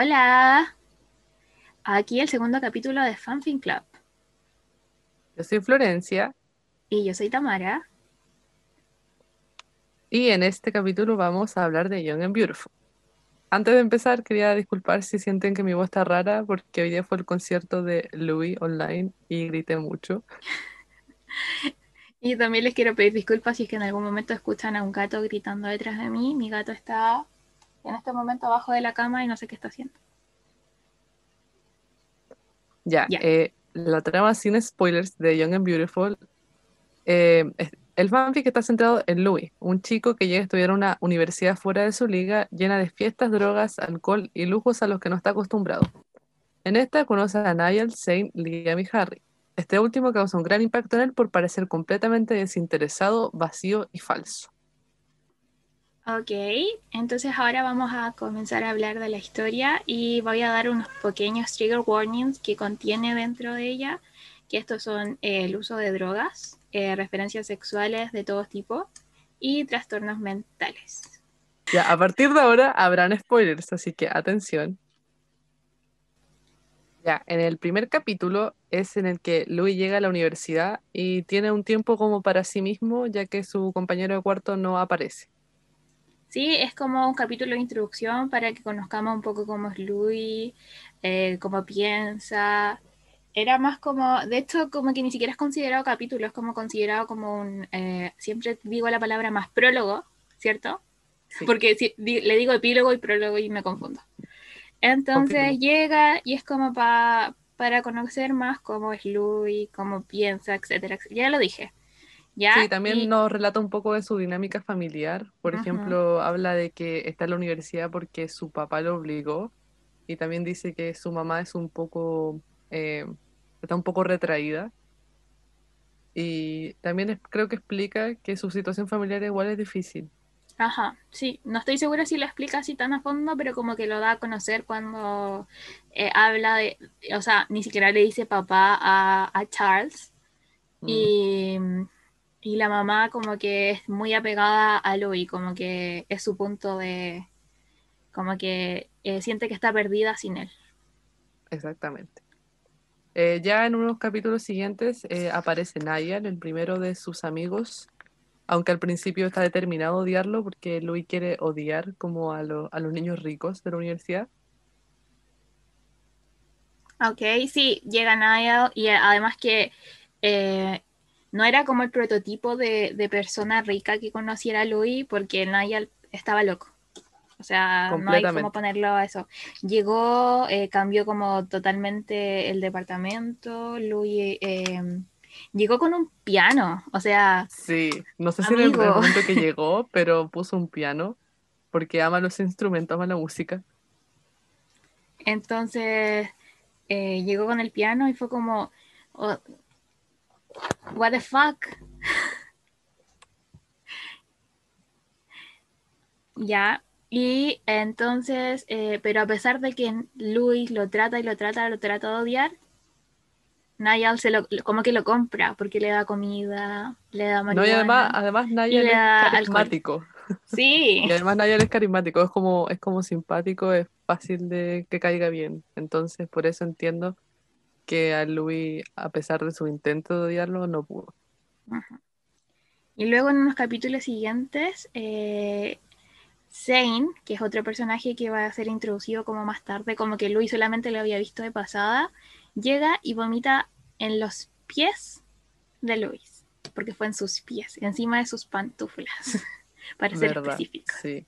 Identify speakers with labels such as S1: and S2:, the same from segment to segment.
S1: Hola, aquí el segundo capítulo de Fanfin Club.
S2: Yo soy Florencia
S1: Y yo soy Tamara.
S2: y en este capítulo vamos a hablar de Young and Beautiful. Antes de empezar, quería disculpar si sienten que mi voz está rara porque hoy día fue el concierto de Louis online y grité mucho.
S1: Y también les quiero pedir disculpas si es que en algún momento escuchan a un gato gritando detrás de mí. Mi gato está en este momento abajo de la cama y no sé qué está haciendo.
S2: Ya, eh, la trama sin spoilers de Young and Beautiful. eh, el fanfic está centrado en Louis, un chico que llega a estudiar en una universidad fuera de su liga, llena de fiestas, drogas, alcohol y lujos a los que no está acostumbrado. En esta conoce a Niall, Zane, Liam y Harry. Este último causa un gran impacto en él por parecer completamente desinteresado, vacío y falso.
S1: Ok, entonces ahora vamos a comenzar a hablar de la historia y voy a dar unos pequeños trigger warnings que contiene dentro de ella, que estos son eh, el uso de drogas, eh, referencias sexuales de todo tipo y trastornos mentales.
S2: Ya, a partir de ahora habrán spoilers, así que atención. Ya, en el primer capítulo es en el que Louis llega a la universidad y tiene un tiempo como para sí mismo, ya que su compañero de cuarto no aparece.
S1: Sí, es como un capítulo de introducción para que conozcamos un poco cómo es Louis, eh, cómo piensa. Era más como, de hecho, como que ni siquiera es considerado capítulo, es como considerado como un, eh, siempre digo la palabra más prólogo, ¿cierto?
S2: Sí.
S1: Porque si- di- le digo epílogo y prólogo y me confundo. Entonces llega y es como pa- para conocer más cómo es Louis, cómo piensa, etcétera, etcétera. Ya lo dije. ¿Ya?
S2: Sí, también
S1: Y-
S2: nos relata un poco de su dinámica familiar. Por
S1: Ujú.
S2: ejemplo, habla de que está en la universidad porque su papá lo obligó y también dice que su mamá es un poco, eh, está un poco retraída. Y también es- creo que explica que su situación familiar igual es difícil.
S1: Ajá, sí, no estoy segura si lo explica así tan a fondo, pero como que lo da a conocer cuando eh, habla de, o sea, ni siquiera le dice papá a, a Charles
S2: Mm.
S1: y, y la mamá como que es muy apegada a Louis, como que es su punto de, como que eh, siente que está perdida sin él.
S2: Exactamente. Eh, ya en unos capítulos siguientes eh, aparece Niall, el primero de sus amigos, aunque al principio está determinado a odiarlo porque Louis quiere odiar como a, lo- a los niños ricos de la universidad.
S1: Ok, sí, llega Niall y además que eh, no era como el prototipo de, de persona rica que conociera a Louis porque Niall estaba loco. O sea, no hay cómo ponerlo a eso. Llegó, eh, cambió como totalmente el departamento. Louis eh, llegó con un piano. O sea,
S2: Sí, no sé si en el, momento que llegó, pero puso un piano porque ama los instrumentos, ama la música.
S1: entonces eh, llegó con el piano y fue como, oh, what the fuck. Ya, y entonces, eh, pero a pesar de que Luis lo trata y lo trata, lo trata de odiar, Niall se lo, como que lo compra porque le da comida, le da
S2: No, y además,
S1: marihuana.
S2: además Niall es
S1: alcohol.
S2: carismático.
S1: Sí,
S2: Y además Niall es carismático, es como, es como simpático, es fácil de que caiga bien. Entonces, por eso entiendo que a Louis, a pesar de su intento de odiarlo, no pudo.
S1: Ajá. Y luego en unos capítulos siguientes, eh, Zane, que es otro personaje que va a ser introducido como más tarde, como que Luis solamente lo había visto de pasada, llega y vomita en los pies de Luis, porque fue en sus pies, encima de sus pantuflas, para ser
S2: ¿Verdad?
S1: específico.
S2: Sí.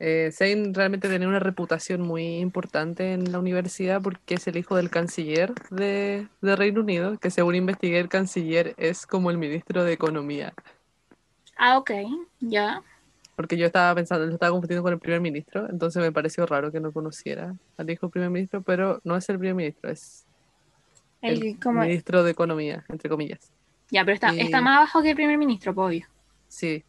S2: Eh, Zane realmente tenía una reputación muy importante en la universidad porque es el hijo del canciller de, de Reino Unido, que según investigué el canciller es como el ministro de Economía.
S1: Ah, ok, ya.
S2: Porque yo estaba pensando, lo estaba confundiendo con el primer ministro, entonces me pareció raro que no conociera al hijo del primer ministro, pero no es el primer ministro, es
S1: El,
S2: el
S1: como,
S2: ministro de Economía, entre comillas.
S1: ya, pero está,
S2: y-
S1: está más abajo que el primer ministro, pues, obvio.
S2: Sí.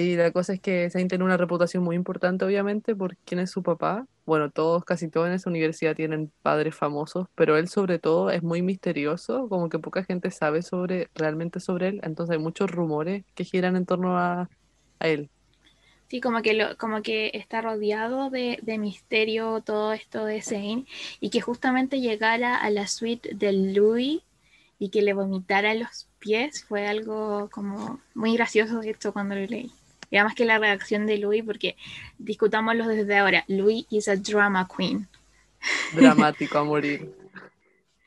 S2: Y la cosa es que Zane tiene una reputación muy importante, obviamente, por quién es su papá. Bueno, todos, casi todos en esa universidad tienen padres famosos, pero él sobre todo es muy misterioso, como que poca gente sabe sobre, realmente sobre él, entonces hay muchos rumores que giran en torno a, él.
S1: Sí, como que, lo, como que está rodeado de, de misterio todo esto de Zane y que justamente llegara a la suite del Louis y que le vomitara los pies fue algo como muy gracioso de esto cuando lo leí. Y además que la reacción de Louis, porque discutámoslo desde ahora, Louis is a drama queen.
S2: Dramático a morir.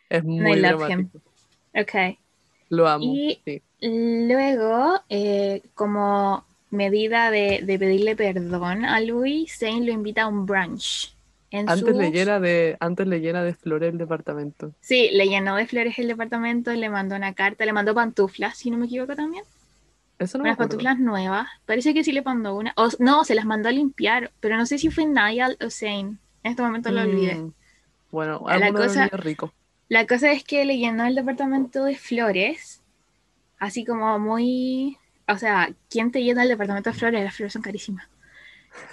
S2: Es muy dramático.
S1: Ok.
S2: Lo amo.
S1: Y luego, eh, como medida de, de, pedirle perdón a Louis, Zane lo invita a un brunch.
S2: antes, le llena de, antes le llena de flores el departamento.
S1: Sí, le llenó de flores el departamento, le mandó una carta, le mandó pantuflas, si no me equivoco también.
S2: Eso no
S1: Unas pantuflas nuevas. Parece que sí le mandó una. O, no, se las mandó a limpiar, pero no sé si fue Niall o Zane. En este momento lo olvidé.
S2: Mm, bueno, la cosa, rico.
S1: La cosa es que le llenó el departamento de flores, así como muy o sea, ¿quién te llena el departamento de flores? Las flores son carísimas.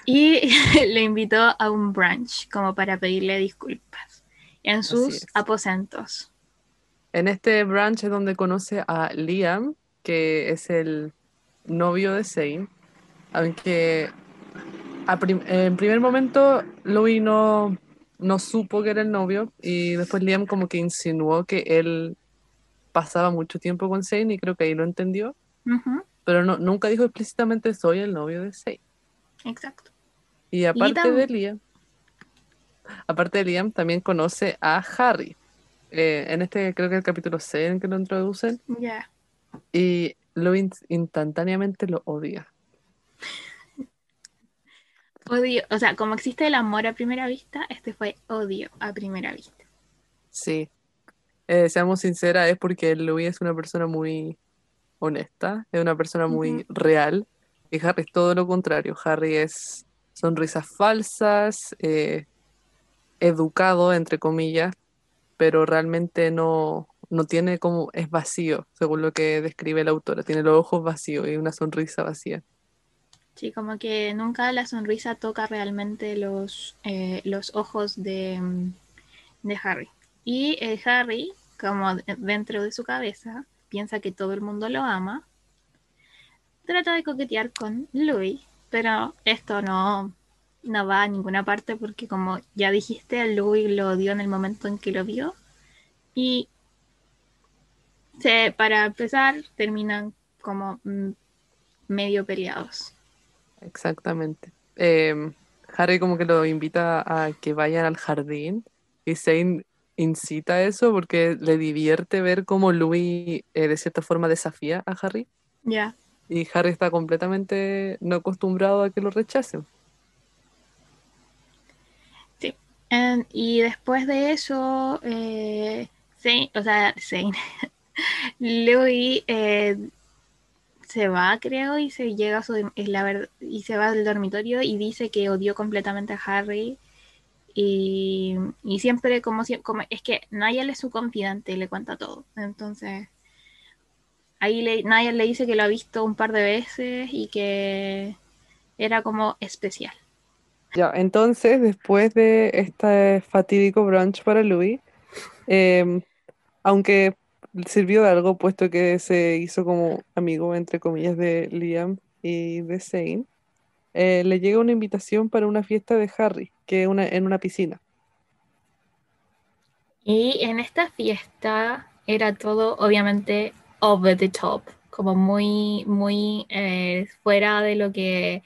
S1: Y le invitó a un brunch como para pedirle disculpas en sus aposentos.
S2: En este brunch es donde conoce a Liam, que es el novio de Zane, aunque en primer momento Louis no, no supo que era el novio y después Liam como que insinuó que él pasaba mucho tiempo con Zane y creo que ahí lo entendió pero no, nunca dijo explícitamente soy el novio de Sei.
S1: Exacto.
S2: Y aparte de Liam, aparte de Liam, también conoce a Harry. Eh, en este creo que el capítulo 6 en que lo introducen.
S1: Ya.
S2: Y lo instantáneamente lo odia.
S1: Odio, o sea, como existe el amor a primera vista, este fue odio a primera vista.
S2: Sí. Eh, seamos sinceras, es porque Louis es una persona muy honesta, es una persona muy real. Y Harry es todo lo contrario. Harry es sonrisas falsas, eh, educado, entre comillas, pero realmente no, no tiene como, es vacío, según lo que describe la autora. Tiene los ojos vacíos y una sonrisa vacía.
S1: Sí, como que nunca la sonrisa toca realmente los, eh, los ojos de, de Harry. Y eh, Harry, como dentro de su cabeza, piensa que todo el mundo lo ama. Trata de coquetear con Louis, pero esto no, no va a ninguna parte porque como ya dijiste, Louis lo odió en el momento en que lo vio. Y se, para empezar, terminan como mm, medio peleados.
S2: Exactamente. Em, Harry como que lo invita a que vayan al jardín y Zane incita eso porque le divierte ver cómo Louis eh, de cierta forma desafía a Harry.
S1: Ya.
S2: Y Harry está completamente no acostumbrado a que lo rechacen.
S1: Sí. y después de eso, eh, o sea, Louis eh, se va, creo, y se llega a su, es la y se va al dormitorio y dice que odió completamente a Harry y, siempre como, como es que Nayel es su confidente y le cuenta todo. Entonces, ahí le, le dice que lo ha visto un par de veces y que era como especial.
S2: Ya, entonces, después de este fatídico brunch para Louis, em, aunque sirvió de algo, puesto que se hizo como amigo, entre comillas, de Liam y de Zane, eh, le llega una invitación para una fiesta de Harry, que una, en una piscina.
S1: Y en esta fiesta era todo, obviamente, over the top, como muy, muy eh, fuera de lo que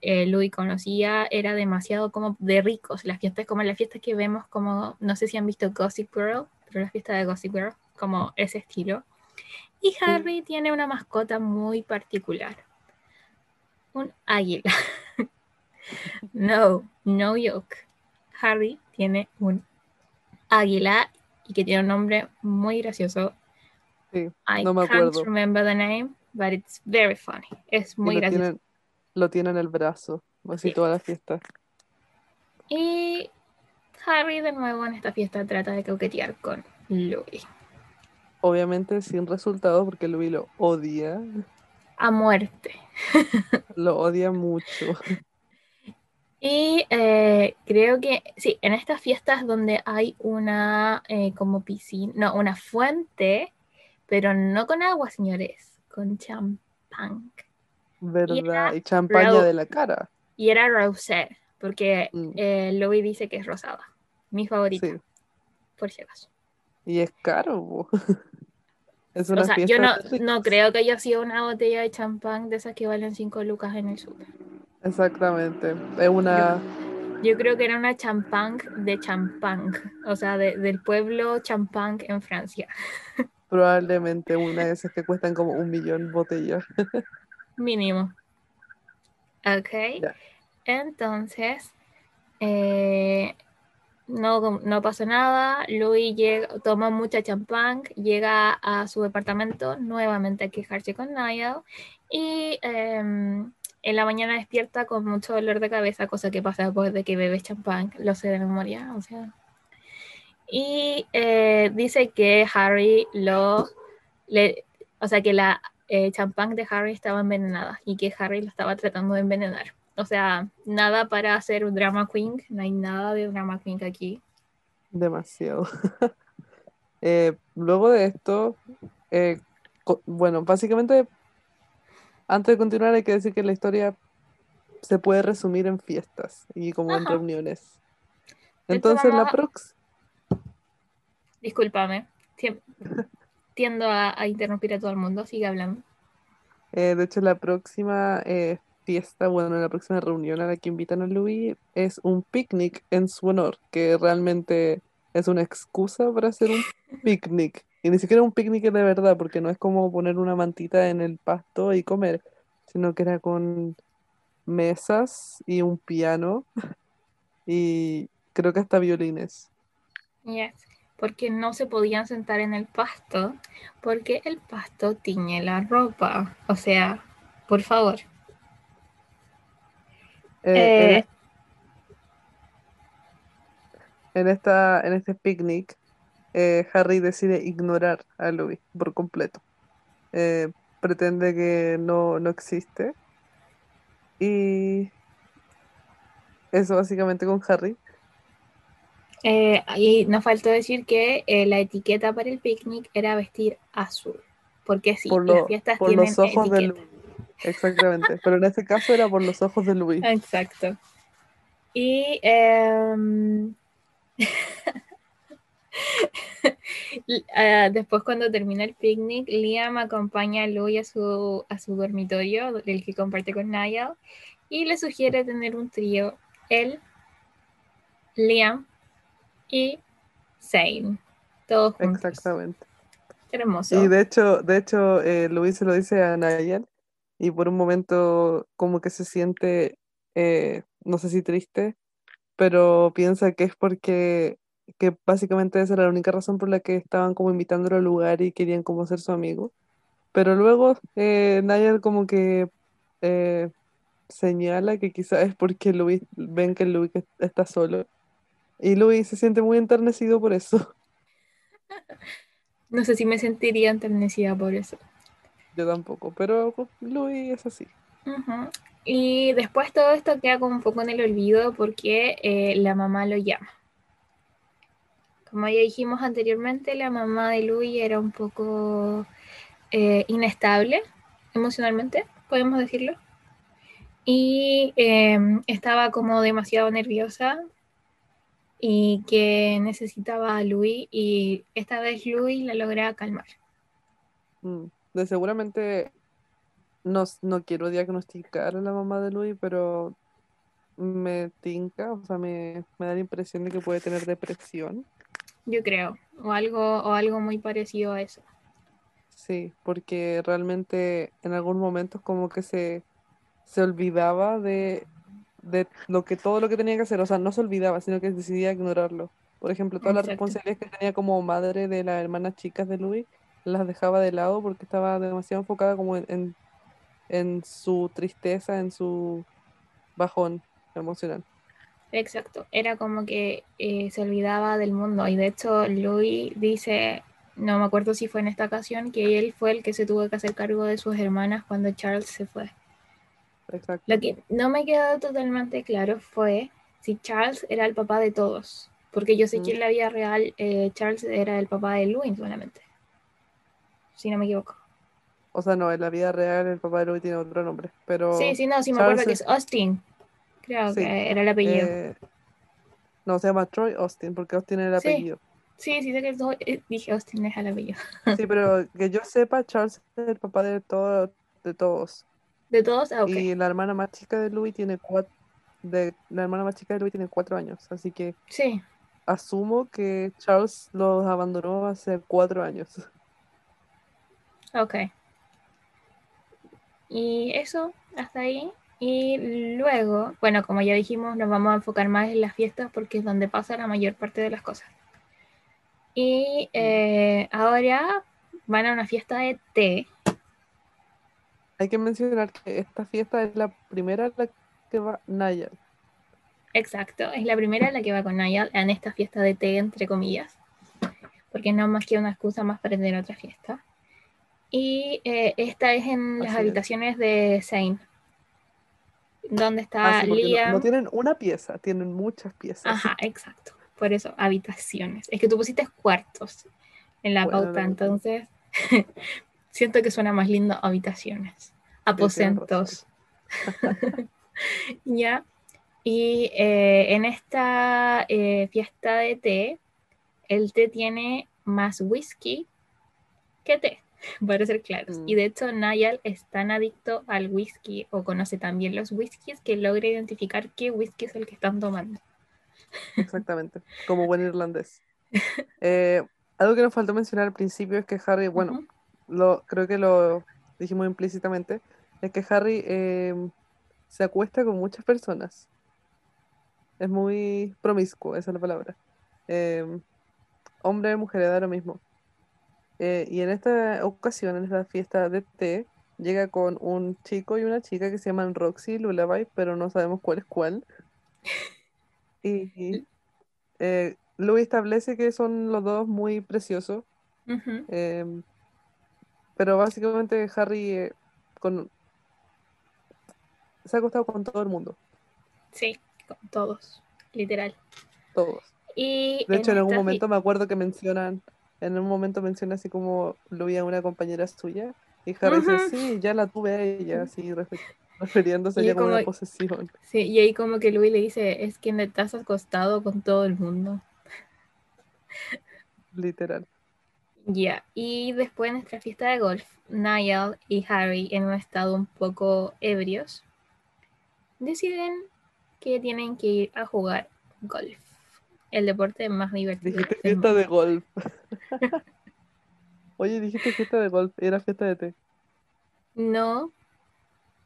S1: eh, Louis conocía, era demasiado como de ricos. Las fiestas, como las fiestas que vemos, como, no sé si han visto Gossip Girl, pero la fiesta de Gossip Girl, como ese estilo. Y Harry tiene una mascota muy particular un águila. no, no joke. Harry tiene un águila y que tiene un nombre muy gracioso.
S2: Sí, I no me can't
S1: remember the name, but it's very funny. Es muy gracioso.
S2: lo tiene en el brazo, así toda la fiesta.
S1: Y Harry de nuevo en esta fiesta trata de coquetear con Louis.
S2: Obviamente sin resultado porque Louis lo odia
S1: a muerte.
S2: Lo odia mucho.
S1: Y eh, creo que sí, en estas fiestas donde hay una eh, como piscina, no, una fuente, pero no con agua, señores, con champán.
S2: ¿Verdad? Y, champaña de la cara.
S1: Y era rosé, porque mm. eh, Louis dice que es rosada. Mi favorita. Por si acaso.
S2: Y es caro.
S1: es una o sea, yo no, no, creo que haya sido una botella de champán de esas que valen 5 lucas en el súper.
S2: Exactamente. Es una.
S1: Yo, creo que era una champán de champán, o sea, del pueblo champán en Francia.
S2: Probablemente una de esas que cuestan como un millón botellas.
S1: Mínimo. Ok. Entonces, eh, no, no pasó nada. Louis llega, toma mucha champán, llega a su departamento nuevamente a quejarse con Niall y em, en la mañana despierta con mucho dolor de cabeza, cosa que pasa después de que bebe champán, lo sé de memoria, o sea. Y eh, dice que Harry lo, le, o sea, que la eh, champán de Harry estaba envenenada y que Harry lo estaba tratando de envenenar. O sea, nada para hacer un drama queen, no hay nada de drama queen aquí.
S2: Demasiado. Eh, luego de esto, bueno, básicamente antes de continuar hay que decir que la historia se puede resumir en fiestas y como en reuniones. Entonces la prox...
S1: Discúlpame, tiendo a, interrumpir a todo el mundo, sigue hablando.
S2: Eh, de hecho la próxima eh, fiesta, bueno, la próxima reunión a la que invitan a Louis es un picnic en su honor, que realmente es una excusa para hacer un picnic. Y ni siquiera un picnic de verdad, porque no es como poner una mantita en el pasto y comer, sino que era con mesas y un piano y creo que hasta violines.
S1: Yes, porque no se podían sentar en el pasto, porque el pasto tiñe la ropa. O sea, por favor.
S2: Eh, en, esta, en este picnic eh, Harry decide ignorar a Louis por completo. Eh, pretende que no, no existe. Y eso básicamente con Harry.
S1: Eh, y nos faltó decir que la etiqueta para el picnic era vestir azul. Porque sí,
S2: por las fiestas por los ojos Louis. Exactamente. Pero en este caso era por los ojos de Louis.
S1: Exacto. Y em, Ah, después cuando termina el picnic, Liam acompaña a Louis a su, a su dormitorio, del que comparte con Niall, y le sugiere tener un trío, él, Liam y Zane, todos juntos.
S2: Exactamente.
S1: Hermoso.
S2: Y de hecho, de hecho eh, Louis se lo dice a Niall, y por un momento como que se siente, eh, no sé si triste, pero piensa que es porque que básicamente esa era la única razón por la que estaban como invitándolo al lugar y querían como ser su amigo. Pero luego eh, como que eh, señala que quizás es porque Luis, ven que Luis está solo. Y Luis se siente muy enternecido por eso.
S1: No sé si me sentiría enternecida por eso.
S2: Yo tampoco, pero Luis es así.
S1: Y después todo esto queda como un poco en el olvido porque eh, la mamá lo llama. Como ya dijimos anteriormente, la mamá de Louis era un poco eh, inestable emocionalmente, podemos decirlo. Y em, estaba como demasiado nerviosa y que necesitaba a Louis y esta vez Louis la logra calmar.
S2: Mm, de seguramente no, no quiero diagnosticar a la mamá de Louis, pero me tinca, o sea, me, me da la impresión de que puede tener depresión
S1: yo creo, o algo, o algo muy parecido a eso.
S2: Sí, porque realmente en algún momento como que se, se olvidaba de, de lo que todo lo que tenía que hacer, o sea, no se olvidaba, sino que decidía ignorarlo. Por ejemplo, todas las responsabilidades que tenía como madre de las hermanas chicas de Louis, las dejaba de lado porque estaba demasiado enfocada como en, en su tristeza, en su bajón emocional.
S1: Exacto, era como que eh, se olvidaba del mundo y de hecho Louis dice, no me acuerdo si fue en esta ocasión, que él fue el que se tuvo que hacer cargo de sus hermanas cuando Charles se fue.
S2: Exacto.
S1: Lo que no me quedó totalmente claro fue si Charles era el papá de todos, porque yo sé que en la vida real eh, Charles era el papá de Louis solamente, si no me equivoco.
S2: O sea, no, en la vida real el papá de Louis tiene otro nombre, pero...
S1: Sí, sí, no, sí me
S2: Charles
S1: acuerdo que es Austin. Creo
S2: Sí,
S1: que era el apellido.
S2: eh, no, se llama Troy Austin, porque Austin es el
S1: Sí.
S2: apellido.
S1: Sí, sí sé que es- eh, dije Austin es el apellido.
S2: Sí, pero que yo sepa, Charles es el papá de, todo, de todos.
S1: De todos, ah, ok.
S2: Y la hermana más chica de Louis tiene cuatro... De, la hermana más chica de Louis tiene cuatro años, así que
S1: Sí,
S2: asumo que Charles los abandonó hace cuatro años.
S1: Ok. Y eso, hasta ahí. Y luego, bueno, como ya dijimos, nos vamos a enfocar más en las fiestas porque es donde pasa la mayor parte de las cosas. Y eh, ahora van a una fiesta de té.
S2: Hay que mencionar que esta fiesta es la primera a la que va Nayal.
S1: Exacto, es la primera en la que va con Niall en esta fiesta de té, entre comillas, porque no más que una excusa más para tener otra fiesta. Y eh, esta es en las
S2: Así es.
S1: habitaciones de Zane, donde está
S2: Ah, sí, no- tienen una pieza, tienen muchas piezas.
S1: Ajá, exacto. Por eso, habitaciones. Es que tú pusiste cuartos en la
S2: Bueno,
S1: pauta,
S2: no.
S1: entonces siento que suena más lindo habitaciones, aposentos. ya. Y eh, en esta eh, fiesta de té, el té tiene más whisky que té, para ser claros.
S2: Mm.
S1: Y de hecho, Niall es tan adicto al whisky o conoce también los whiskies que logra identificar qué whisky es el que están tomando.
S2: Exactamente, como buen irlandés. Eh, algo que nos faltó mencionar al principio es que Harry, bueno, lo, creo que lo dijimos implícitamente, es que Harry eh, se acuesta con muchas personas. Es muy promiscuo, esa es la palabra. Eh, hombre, mujer, da lo mismo. Eh, y en esta ocasión, en esta fiesta de té, llega con un chico y una chica que se llaman Roxy y Lullaby, pero no sabemos cuál es cuál. Y, y, eh, Louis establece que son los dos muy preciosos, eh, pero básicamente Harry eh, con, se ha acostado con todo el mundo,
S1: Sí, con todos, literal.
S2: todos.
S1: Y
S2: De hecho, en algún momento me acuerdo que mencionan, en un momento menciona así como Louis a una compañera suya, y Harry dice, sí, ya la tuve a ella, así refer- refiriéndose ya como
S1: como-
S2: una posesión.
S1: Sí, y ahí como que Louis le dice, es que te has acostado con todo el mundo.
S2: Literal.
S1: Ya, y después en nuestra fiesta de golf, Niall y Harry, en un estado un poco ebrios, deciden que tienen que ir a jugar golf, el deporte más divertido.
S2: Dijiste fiesta de golf. Oye, dijiste fiesta de golf, era fiesta de té.
S1: No,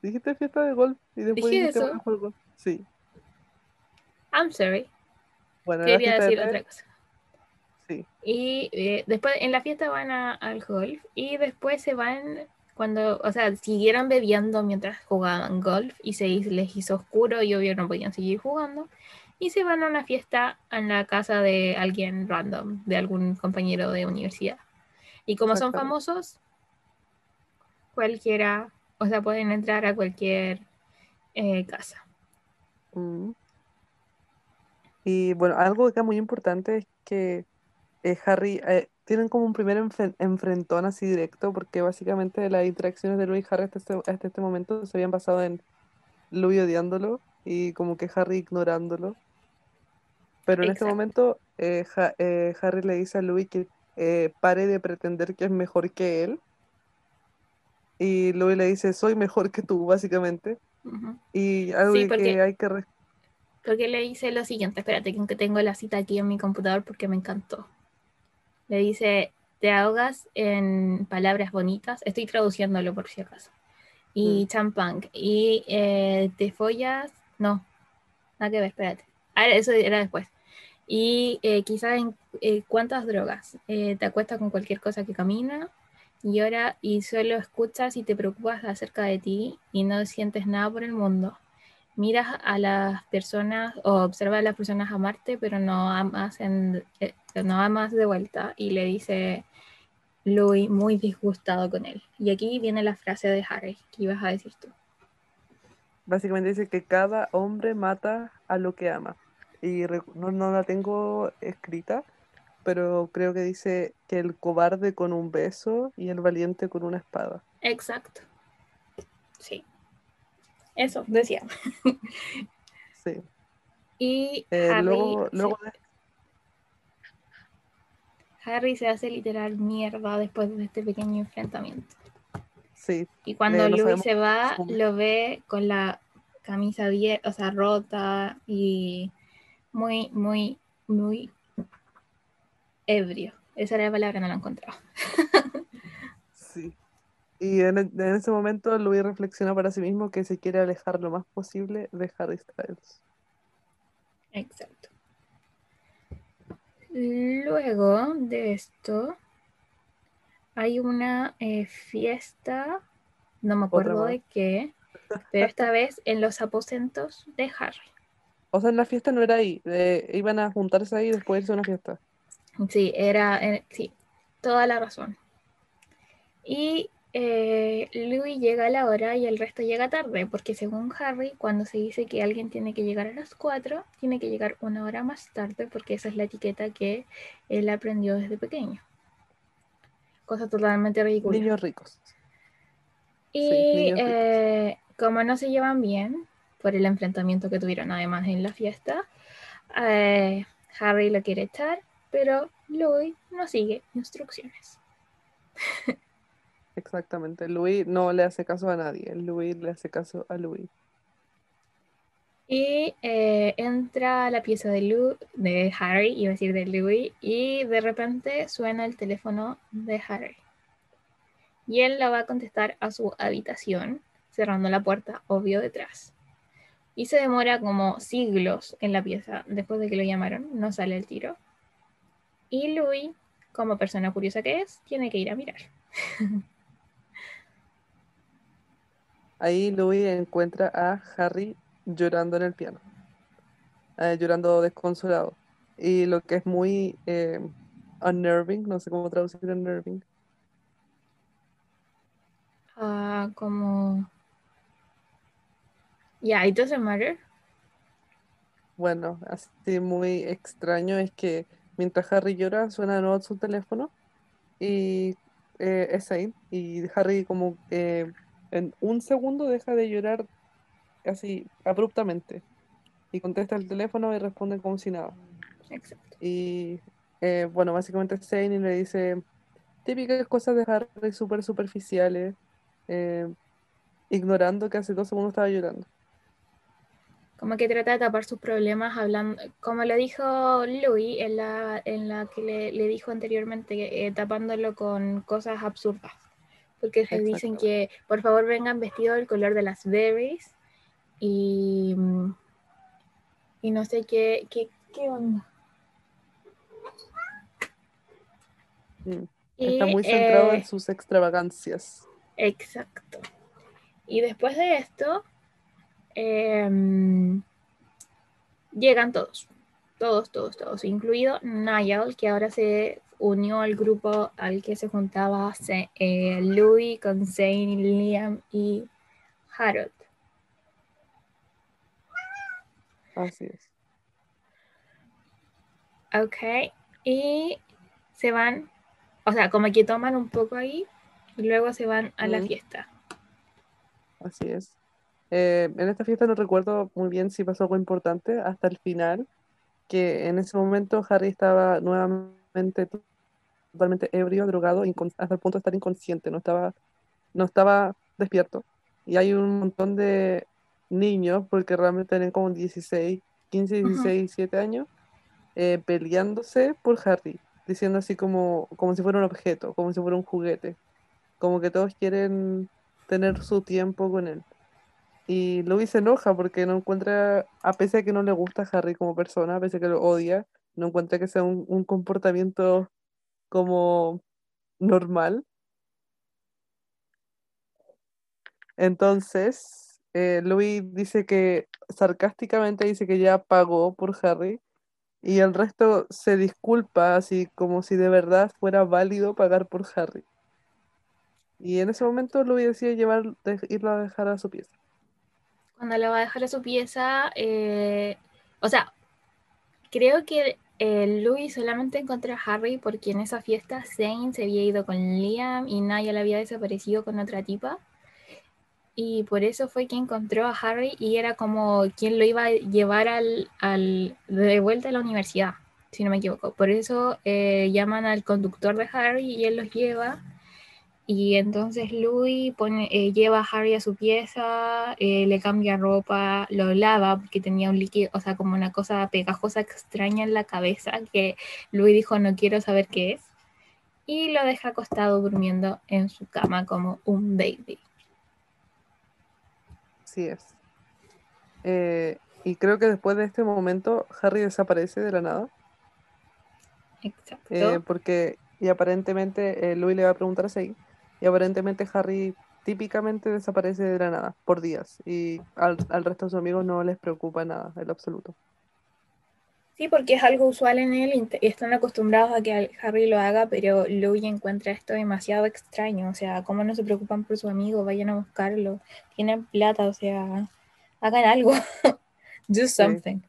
S2: Dijiste fiesta de golf y después
S1: Dije
S2: dijiste
S1: eso.
S2: golf. Sí.
S1: I'm sorry,
S2: Bueno,
S1: quería
S2: de
S1: decir otra cosa.
S2: Sí.
S1: Y eh, después en la fiesta van a- al golf y después se van cuando, o sea, siguieron bebiendo mientras jugaban golf y se les hizo oscuro y obvio no podían seguir jugando. Y se van a una fiesta en la casa de alguien random, de algún compañero de universidad. Y como son famosos, cualquiera, o sea, pueden entrar a cualquier eh, casa.
S2: Mm. Y bueno, algo acá muy importante es que eh, Harry eh, tienen como un primer enfrentón así directo, porque básicamente las interacciones de Louis y Harry hasta este, hasta este momento se habían basado en Louis odiándolo y como que Harry ignorándolo. Pero en este momento eh, eh, Harry le dice a Louis que eh, pare de pretender que es mejor que él. Y Louis le dice, soy mejor que tú, básicamente. Y algo
S1: Sí,
S2: que-
S1: porque-
S2: que hay que
S1: Porque le dice lo siguiente, espérate, que tengo la cita aquí en mi computador porque me encantó. Le dice, te ahogas en palabras bonitas, estoy traduciéndolo por si acaso. Y
S2: Mm.
S1: champán. Y eh, te follas, no, nada que ver, espérate. Ah, eso era después. Y eh, quizás en eh, cuántas drogas. Eh, te acuestas con cualquier cosa que camina y ahora y solo escuchas y te preocupas acerca de ti y no sientes nada por el mundo miras a las personas o observas a las personas amarte, pero no amas, en, no amas de vuelta. Y le dice Louis muy disgustado con él. Y aquí viene la frase de Harry que ibas a decir tú.
S2: Básicamente dice que cada hombre mata a lo que ama. Y no, no la tengo escrita, pero creo que dice que el cobarde con un beso y el valiente con una espada.
S1: Exacto. Sí. Eso, decía.
S2: Sí.
S1: Y
S2: Eh,
S1: Harry,
S2: luego, luego
S1: Harry se hace literal mierda después de este pequeño enfrentamiento.
S2: Sí,
S1: Y cuando Louis se va, lo ve con la camisa bien, o sea, rota y muy, muy, muy ebrio. Esa era la palabra, no la encontraba.
S2: sí. Y en, e- en ese momento Louis reflexiona para sí mismo que se quiere alejar lo más posible de Harry Styles.
S1: Exacto. Luego de esto, hay una eh, fiesta, no me acuerdo de qué, pero esta vez en los aposentos de Harry.
S2: O sea, en la fiesta no era ahí, eh, iban a juntarse ahí y después irse a una fiesta.
S1: Sí, era, eh, sí, toda la razón. Y eh, Louis llega a la hora y el resto llega tarde, porque según Harry, cuando se dice que alguien tiene que llegar a las 4, tiene que llegar una hora más tarde, porque esa es la etiqueta que él aprendió desde pequeño. Cosa totalmente ridícula.
S2: Niños ricos.
S1: Y
S2: sí, niños ricos.
S1: eh, como no se llevan bien por el enfrentamiento que tuvieron además en la fiesta, eh, Harry lo quiere echar, pero Louis no sigue instrucciones.
S2: Exactamente. Louis no le hace caso a nadie. Louis le hace caso a Louis.
S1: Y eh, entra la pieza de, Lu de Harry, iba a decir de Louis, y de repente suena el teléfono de Harry. Y él la va a contestar a su habitación, cerrando la puerta, obvio, detrás. Y se demora como siglos en la pieza después de que lo llamaron, no sale el tiro. Y Louis, como persona curiosa que es, tiene que ir a mirar.
S2: Ahí Louis encuentra a Harry llorando en el piano, eh, llorando desconsolado. Y lo que es muy eh, unnerving, no sé cómo traducir unnerving,
S1: Ah, como... Yeah, it doesn't matter.
S2: bueno, así muy extraño es que mientras Harry llora suena de nuevo su teléfono y eh, es Zane y Harry como eh, en un segundo deja de llorar así abruptamente y contesta el teléfono y responde como si nada.
S1: Exacto.
S2: Y eh, bueno, básicamente Zane le dice típicas cosas de Harry súper superficiales, eh, ignorando que hace dos segundos estaba llorando.
S1: Como que trata de tapar sus problemas hablando, como lo dijo Louis en la, en la que le, le dijo anteriormente, eh, tapándolo con cosas absurdas. Porque le dicen que por favor vengan vestidos del color de las berries y, mm, y no sé qué, qué, qué onda.
S2: Mm. Está muy centrado
S1: eh,
S2: en sus extravagancias.
S1: Exacto. Y después de esto, em, llegan todos, todos, todos, todos, incluido Niall, que ahora se unió al grupo al que se juntaba eh, Louis con Zane, Liam y Harold.
S2: Así es.
S1: Ok, y se van, o sea, como que toman un poco ahí y luego se van a la fiesta.
S2: Así es. Eh, en esta fiesta no recuerdo muy bien si pasó algo importante hasta el final, que en ese momento Harry estaba nuevamente to- totalmente ebrio, drogado, hasta el punto de estar inconsciente, no estaba, no estaba despierto. Y hay un montón de niños, porque realmente tienen como 16, 15,
S1: Ujú.
S2: 16, 17 años, eh, peleándose por Harry, diciendo así como, como si fuera un objeto, como si fuera un juguete, como que todos quieren tener su tiempo con él. Y Louis se enoja porque no encuentra, a pesar de que no le gusta a Harry como persona, a pesar de que lo odia, no encuentra que sea un, un comportamiento como normal. Entonces, eh, Louis dice que, sarcásticamente dice que ya pagó por Harry y el resto se disculpa así como si de verdad fuera válido pagar por Harry. Y en ese momento Louis decide llevar, irlo a dejar a su pieza.
S1: Cuando lo va a dejar a su pieza, eh, o sea, creo que eh, Louis solamente encontró a Harry porque en esa fiesta Zane se había ido con Liam y Naya le había desaparecido con otra tipa. Y por eso fue que encontró a Harry y era como quien lo iba a llevar al, al de vuelta a la universidad, si no me equivoco. Por eso eh, llaman al conductor de Harry y él los lleva y entonces Louis pone, eh, lleva a Harry a su pieza, eh, le cambia ropa, lo lava porque tenía un líquido, o sea, como una cosa pegajosa extraña en la cabeza que Louis dijo no quiero saber qué es. Y lo deja acostado durmiendo en su cama como un baby.
S2: Así es. Eh, y creo que después de este momento Harry desaparece de la nada.
S1: Exacto.
S2: porque, y aparentemente Louis le va a preguntar a Sei y aparentemente Harry típicamente desaparece de la nada por días y al, resto de sus amigos no les preocupa nada, en lo absoluto.
S1: Sí, porque es algo usual en él y están acostumbrados a que Harry lo haga, pero Louis encuentra esto demasiado extraño. O sea, ¿cómo no se preocupan por su amigo? Vayan a buscarlo. Tienen plata, o sea, hagan algo. Do something.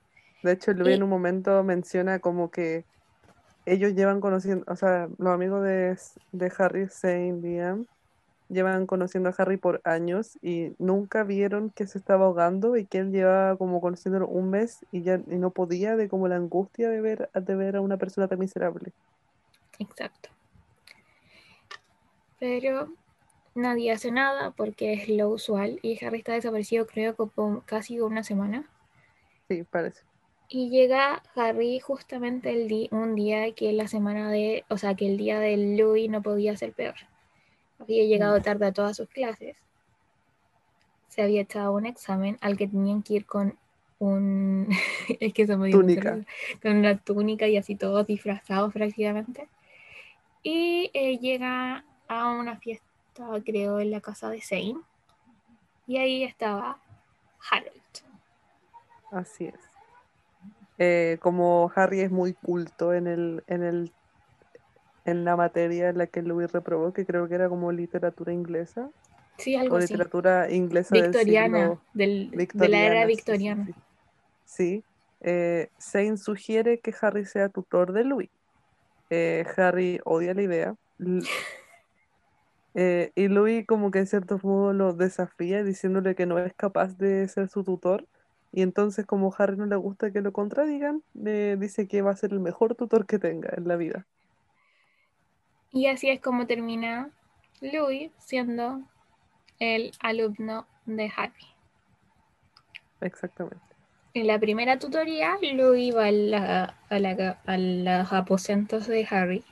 S2: De hecho, Louis en un momento menciona como que ellos llevan conociendo, o sea, los amigos de, de Harry, Zane, Liam, llevan conociendo a Harry por años y nunca vieron que se estaba ahogando y que él llevaba como conociéndolo un mes y ya y no podía de como la angustia de ver, de ver a una persona tan miserable.
S1: Exacto. Pero nadie hace nada porque es lo usual y Harry está desaparecido creo que casi una semana.
S2: Sí, parece.
S1: Y llega Harry justamente el un día que la semana de, o sea, que el día de Louis no podía ser peor. Había llegado tarde a todas sus clases. Se había echado un examen al que tenían que ir con un, es que se me
S2: túnica.
S1: con una túnica y así todos disfrazados prácticamente. Y eh, llega a una fiesta, creo, en la casa de Zane. Y ahí estaba Harold.
S2: Así es. Eh, como Harry es muy culto en el, en el en la materia en la que Louis reprobó, que creo que era como literatura inglesa.
S1: Sí, algo
S2: o literatura inglesa
S1: victoriana, del, de la era victoriana.
S2: Sí, eh, sugiere que Harry sea tutor de Louis. Eh, Harry odia la idea. Eh, y Louis como que en cierto modo lo desafía diciéndole que no es capaz de ser su tutor y entonces, como Harry no le gusta que lo contradigan, le dice que va a ser el mejor tutor que tenga en la vida.
S1: Y así es como termina Louis siendo el alumno de Harry.
S2: Exactamente.
S1: En la primera tutoría, Louis va a, los aposentos de Harry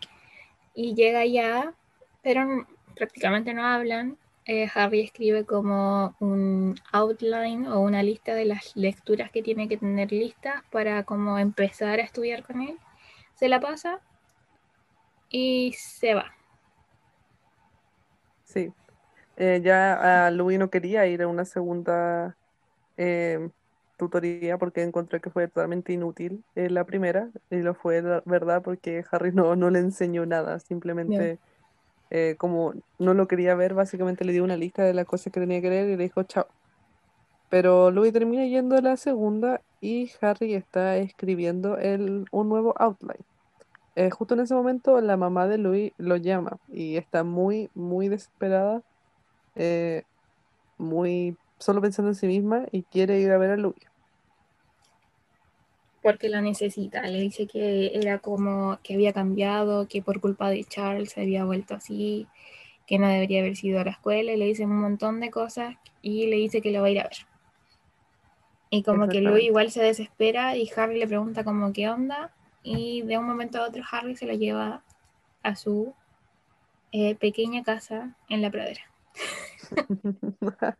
S1: y llega ya, pero prácticamente no hablan, eh, Harry escribe como un outline o una lista de las lecturas que tiene que tener listas para como empezar a estudiar con él. Se la pasa y se va.
S2: Sí. Eh, ya a Louis no quería ir a una segunda eh, tutoría porque encontré que fue totalmente inútil la primera y lo fue, verdad, porque Harry no, no le enseñó nada, simplemente... Eh, como no lo quería ver, básicamente le dio una lista de las cosas que tenía que leer y le dijo chao. Pero Louis termina yendo a la segunda y Harry está escribiendo el, un nuevo outline. Eh, justo en ese momento la mamá de Louis lo llama y está muy, muy desesperada, eh, muy solo pensando en sí misma y quiere ir a ver a Louis
S1: porque la necesita. Le dice que era como que había cambiado, que por culpa de Charles se había vuelto así, que no debería haber sido a la escuela, y le dice un montón de cosas y le dice que lo va a ir a ver. Y como que Louis igual se desespera y Harry le pregunta como qué onda y de un momento a otro Harry se lo lleva a su eh, pequeña casa en la pradera.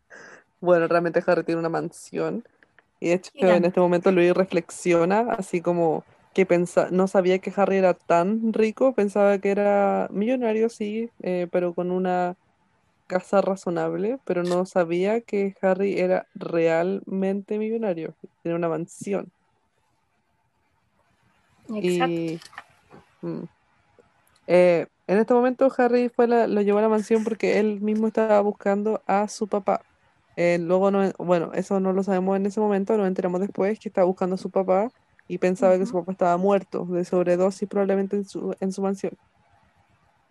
S2: bueno, realmente Harry tiene una mansión y de hecho, en este momento Luis reflexiona, así como que pensa, no sabía que Harry era tan rico, pensaba que era millonario, sí, eh, pero con una casa razonable, pero no sabía que Harry era realmente millonario, tenía una mansión.
S1: Exacto.
S2: Mm, eh, en este momento Harry fue lo llevó a la mansión porque él mismo estaba buscando a su papá. Eh, luego, no, bueno, eso no lo sabemos en ese momento, nos enteramos después que estaba buscando a su papá y pensaba que su papá estaba muerto de sobredosis probablemente en su, en su mansión.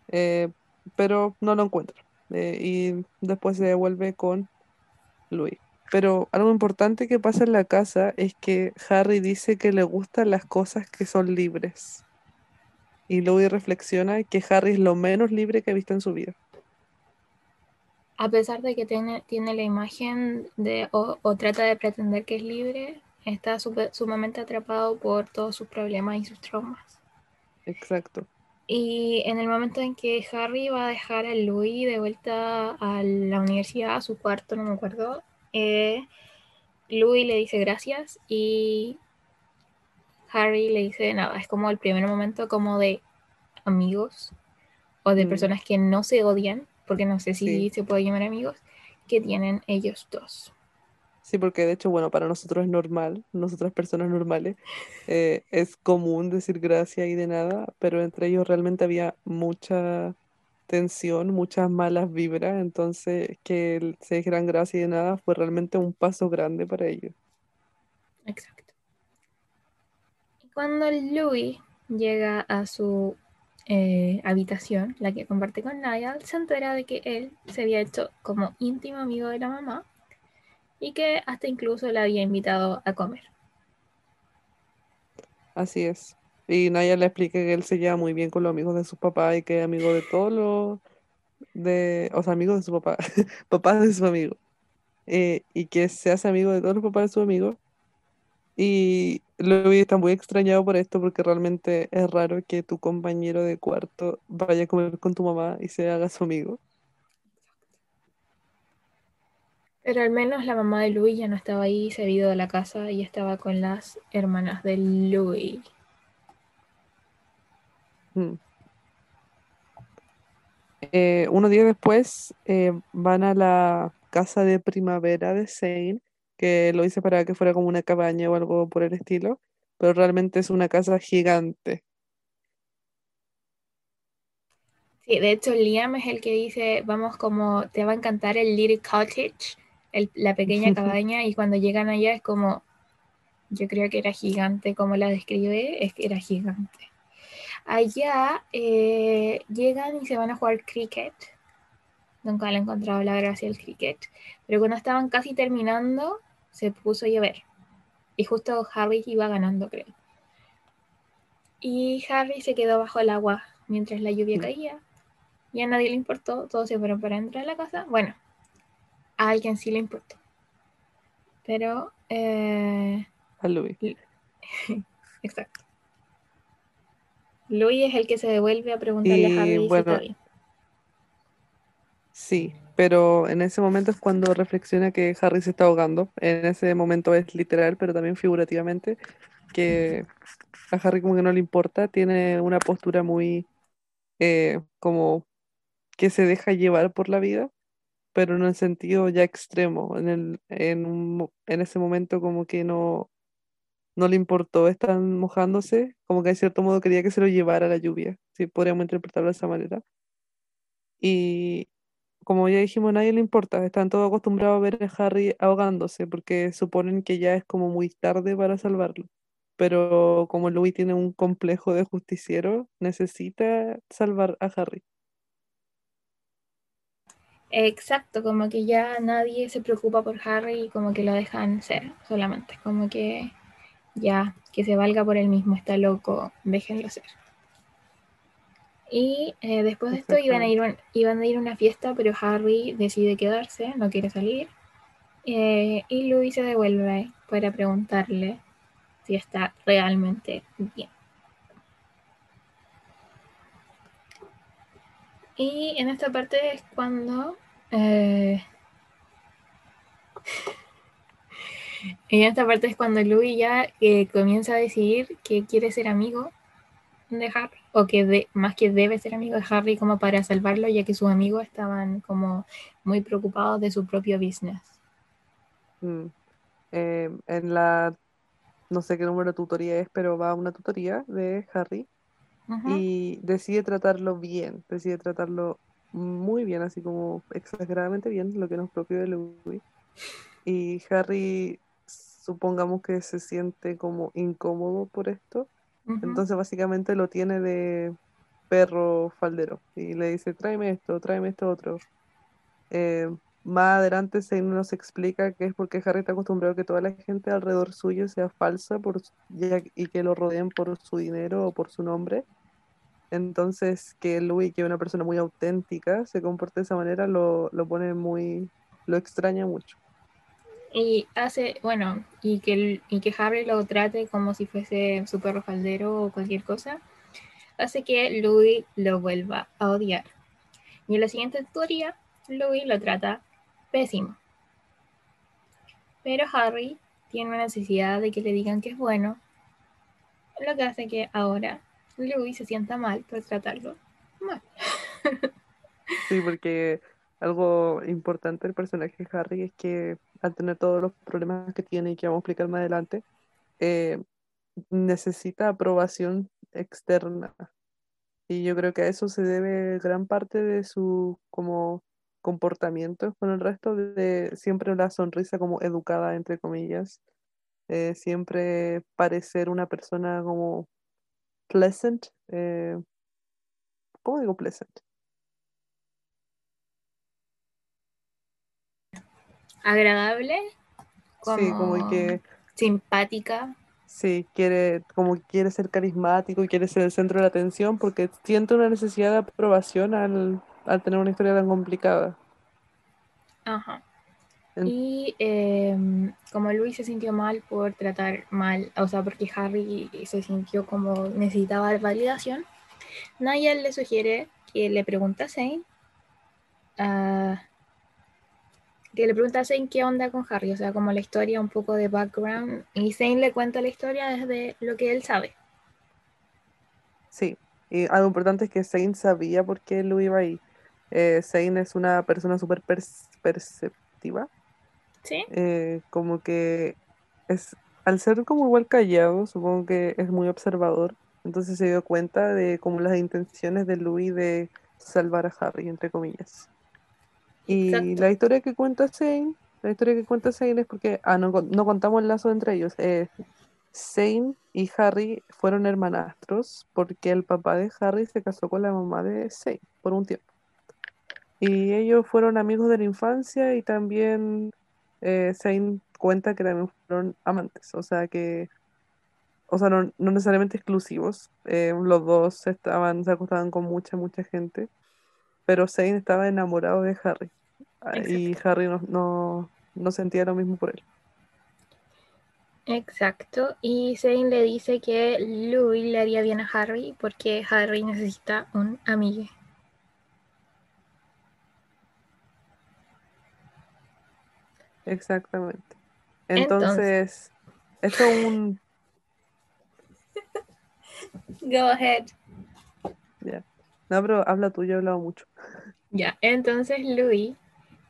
S2: Eh, pero no lo encuentra. Eh, y después se devuelve con Louis. Pero algo importante que pasa en la casa es que Harry dice que le gustan las cosas que son libres. Y Louis reflexiona que Harry es lo menos libre que ha visto en su vida.
S1: A pesar de que tiene, tiene la imagen de, o, trata de pretender que es libre, está sumamente atrapado por todos sus problemas y sus traumas.
S2: Exacto.
S1: Y en el momento en que Harry va a dejar a Louis de vuelta a la universidad, a su cuarto, no me acuerdo, eh, Louis le dice gracias y Harry le dice nada. Es como el primer momento como de amigos o de mm. personas que no se odian, porque no sé si se puede llamar amigos, que tienen ellos dos.
S2: Sí, porque de hecho, bueno, para nosotros es normal, nosotras personas normales, eh, es común decir gracias y de nada, pero entre ellos realmente había mucha tensión, muchas malas vibras, entonces que se dijeran gracias y de nada fue realmente un paso grande para ellos.
S1: Exacto. Y cuando Louis llega a su eh, habitación, la que comparte con Niall, se entera de que él se había hecho como íntimo amigo de la mamá y que hasta incluso la había invitado a comer.
S2: Así es. Y Naya le explica que él se lleva muy bien con los amigos de su papá y que es amigo de todos los, de, o sea, amigos de su papá, papás de su amigo. Eh, y que se hace amigo de todos los papás de su amigo. Y Louis está muy extrañado por esto porque realmente es raro que tu compañero de cuarto vaya a comer con tu mamá y se haga su amigo.
S1: Pero al menos la mamá de Louis ya no estaba ahí, se había ido de la casa y estaba con las hermanas de Louis.
S2: Mm. Eh, unos días después eh, van a la casa de primavera de Zane, que lo hice para que fuera como una cabaña o algo por el estilo, pero realmente es una casa gigante.
S1: Sí, de hecho Liam es el que dice, vamos como, te va a encantar el Little Cottage, la pequeña cabaña, y cuando llegan allá es como, yo creo que era gigante, como la describe, es que era gigante. Allá eh, llegan y se van a jugar cricket. Nunca le he encontrado la gracia del cricket. Pero cuando estaban casi terminando, se puso a llover. Y justo Harry iba ganando, creo. Y Harry se quedó bajo el agua mientras la lluvia mm. caía. Y a nadie le importó. Todos se fueron para entrar a la casa. Bueno, a alguien sí le importó. Pero... Eh,
S2: a Louis.
S1: Exacto. Louis es el que se devuelve a preguntarle a Harry si está bien.
S2: Sí, pero en ese momento es cuando reflexiona que Harry se está ahogando. En ese momento es literal, pero también figurativamente, que a Harry como que no le importa, tiene una postura muy eh, como que se deja llevar por la vida, pero en el sentido ya extremo. En, el, en, en ese momento como que no, no le importó, están mojándose, como que de cierto modo quería que se lo llevara la lluvia, si podríamos interpretarlo de esa manera. Y como ya dijimos, nadie le importa, están todos acostumbrados a ver a Harry ahogándose porque suponen que ya es como muy tarde para salvarlo. Pero como Louis tiene un complejo de justiciero, necesita salvar a Harry.
S1: Exacto, como que ya nadie se preocupa por Harry y como que lo dejan ser solamente, como que ya, que se valga por él mismo, está loco, déjenlo ser. Y eh, después de esto iban a, ir iban a ir a una fiesta, pero Harry decide quedarse, no quiere salir. Eh, y Louis se devuelve para preguntarle si está realmente bien. Y en esta parte es cuando eh, y esta parte es cuando Louis ya eh, comienza a decidir que quiere ser amigo de Harry, o que más que debe ser amigo de Harry como para salvarlo, ya que sus amigos estaban como muy preocupados de su propio business.
S2: Mm. Eh, en la, no sé qué número de tutoría es, pero va a una tutoría de Harry y decide tratarlo bien, decide tratarlo muy bien, así como exageradamente bien, lo que nos propio de Louis. Y Harry supongamos que se siente como incómodo por esto. Entonces básicamente lo tiene de perro faldero y le dice, tráeme esto, tráeme esto otro. Eh, más adelante se nos explica que es porque Harry está acostumbrado a que toda la gente alrededor suyo sea falsa por, y que lo rodeen por su dinero o por su nombre. Entonces que Louis, que es una persona muy auténtica, se comporta de esa manera, lo, lo pone muy, lo extraña mucho.
S1: Y hace, bueno, y que, y que Harry lo trate como si fuese su perro faldero o cualquier cosa, hace que Louis lo vuelva a odiar. Y en la siguiente teoría, Louis lo trata pésimo. Pero Harry tiene una necesidad de que le digan que es bueno, lo que hace que ahora Louis se sienta mal por tratarlo mal.
S2: Sí, porque algo importante del personaje de Harry es que al tener todos los problemas que tiene y que vamos a explicar más adelante, eh, necesita aprobación externa. Y yo creo que a eso se debe gran parte de su como comportamiento con el resto de siempre la sonrisa como educada, entre comillas, eh, siempre parecer una persona como pleasant. eh, ¿cómo digo pleasant?
S1: Agradable, como,
S2: Sí, como que
S1: simpática.
S2: Sí, quiere, como quiere ser carismático y quiere ser el centro de la atención porque siente una necesidad de aprobación al, al tener una historia tan complicada.
S1: Ajá. Y em, como Luis se sintió mal por tratar mal, o sea, porque Harry se sintió como necesitaba validación, Niall le sugiere que le pregunte a Zane, ah, que le pregunte a Zane qué onda con Harry, o sea, como la historia, un poco de background, y Zane le cuenta la historia desde lo que él sabe.
S2: Sí, y algo importante es que Zane sabía por qué Lou iba ahí. Eh, Zane es una persona súper perceptiva,
S1: ¿Sí?
S2: eh, como que es, al ser como igual callado, supongo que es muy observador, entonces se dio cuenta de como las intenciones de Louis de salvar a Harry, entre comillas. Y
S1: Exacto.
S2: la historia que cuenta Zane, la historia que cuenta Zane es porque, ah, no, no contamos el lazo entre ellos. Eh, Zane y Harry fueron hermanastros porque el papá de Harry se casó con la mamá de Zane por un tiempo. Y ellos fueron amigos de la infancia y también eh, Zane cuenta que también fueron amantes, o sea que, o sea, no, no necesariamente exclusivos. eh, los dos estaban, se acostaban con mucha, mucha gente, pero Zane estaba enamorado de Harry. Ah, Y. Harry no, no, no sentía lo mismo por él.
S1: Exacto. Y Zane le dice que Louis le haría bien a Harry porque Harry necesita un amigo.
S2: Exactamente.
S1: Entonces-
S2: Entonces, esto es un...
S1: Go ahead.
S2: No, pero habla tú, yo he hablado mucho.
S1: Ya, entonces Louis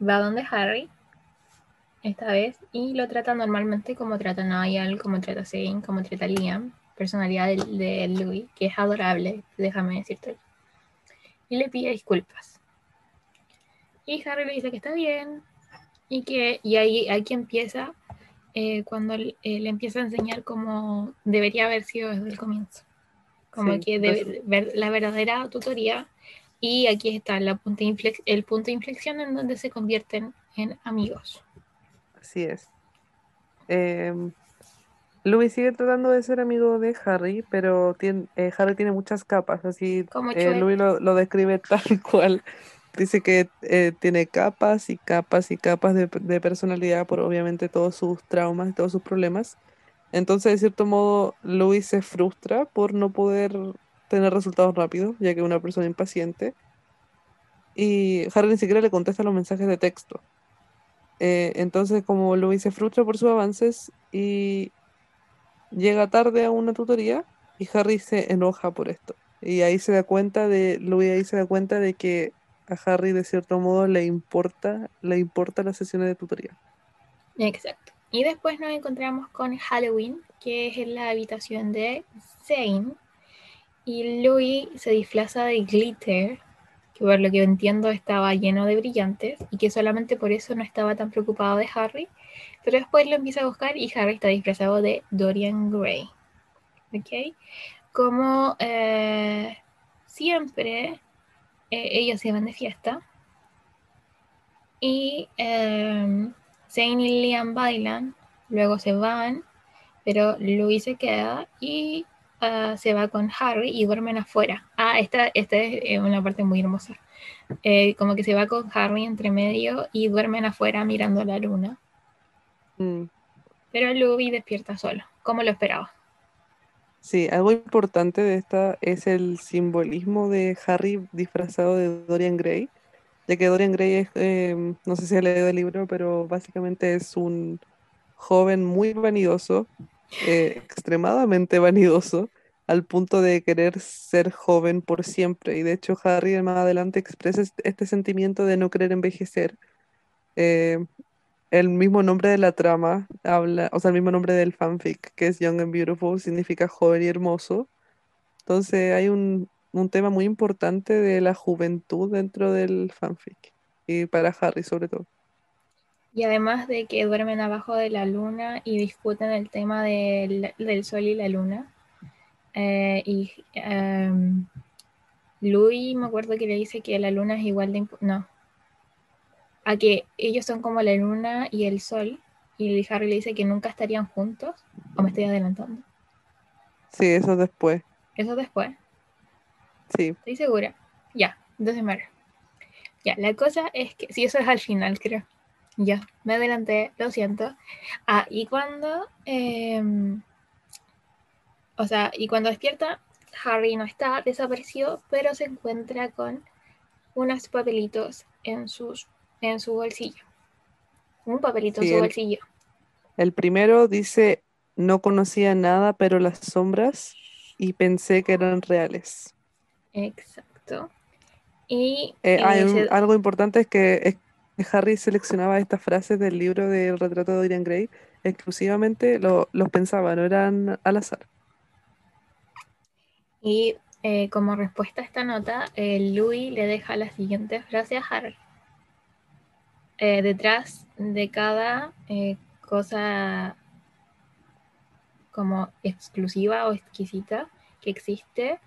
S1: va donde Harry esta vez y lo trata normalmente como trata Niall, como trata Zane, como trata Liam, personalidad de, Louis, que es adorable, déjame decirte. Y le pide disculpas. Y Harry le dice que está bien y que y ahí aquí empieza eh, cuando él, eh, le empieza a enseñar cómo debería haber sido desde el comienzo. Como
S2: Sí,
S1: que debe- ver la verdadera tutoría y aquí está la punta de el punto de inflexión en donde se convierten en amigos.
S2: Así es. Em, Louis sigue tratando de ser amigo de Harry, pero tiene, eh, Harry tiene muchas capas, así eh. Louis lo, lo describe tal cual. Dice que eh, tiene capas y capas y capas de, de personalidad por obviamente todos sus traumas y todos sus problemas. Entonces, de cierto modo, Louis se frustra por no poder tener resultados rápidos, ya que es una persona impaciente. Y Harry ni siquiera le contesta los mensajes de texto. Eh, entonces, como Louis se frustra por sus avances y llega tarde a una tutoría, y Harry se enoja por esto. Y ahí se da cuenta de, Louis ahí se da cuenta de que a Harry de cierto modo le importa, le importa las sesiones de tutoría.
S1: Exacto. Y después nos encontramos con Halloween, que es en la habitación de Zane. Y Louis se disfraza de glitter, que por lo que entiendo estaba lleno de brillantes, y que solamente por eso no estaba tan preocupado de Harry, Pero después lo empieza a buscar y Harry está disfrazado de Dorian Gray. ¿Ok? Como eh, siempre, eh, ellos se van de fiesta. Y eh, Zane y Liam bailan, luego se van, pero Louis se queda y uh, se va con Harry y duermen afuera. Ah, esta, esta es una parte muy hermosa. Eh, como que se va con Harry entre medio y duermen afuera mirando la luna.
S2: Mm.
S1: Pero Louis despierta solo, como lo esperaba.
S2: Sí, algo importante de esta es el simbolismo de Harry disfrazado de Dorian Gray, ya que Dorian Gray es, eh, no sé si ha leído el libro, pero básicamente es un joven muy vanidoso, eh, extremadamente vanidoso, al punto de querer ser joven por siempre. Y de hecho Harry más adelante expresa este sentimiento de no querer envejecer. Eh, el mismo nombre de la trama habla, o sea, el mismo nombre del fanfic, que es Young and Beautiful, significa joven y hermoso. Entonces hay un, un tema muy importante de la juventud dentro del fanfic, y para Harry sobre todo.
S1: Y además de que duermen abajo de la luna y discuten el tema del, del sol y la luna. Eh, y um, Louis me acuerdo que le dice que la luna es igual de... No. A que ellos son como la luna y el sol. Y Harry le dice que nunca estarían juntos. ¿O me estoy adelantando?
S2: Sí, eso después.
S1: ¿Eso después?
S2: Sí.
S1: Estoy segura. Ya, entonces me Ya, la cosa es que... Sí, eso es al final, creo. Ya, me adelanté, lo siento. Ah, y cuando... Em, o sea, y cuando despierta, Harry no está, desaparecido, pero se encuentra con unos papelitos en, sus, en su bolsillo. Un papelito en su bolsillo.
S2: El primero dice, no conocía nada, pero las sombras, y pensé que eran reales.
S1: Exacto. Y
S2: eh, hay algo importante es que, Harry seleccionaba estas frases del libro del retrato de Dorian Gray, exclusivamente lo, los pensaba, no eran al azar.
S1: Y eh, como respuesta a esta nota, eh, Louis le deja la siguiente frase a Harry. Eh, detrás de cada cosa como exclusiva o exquisita que existe,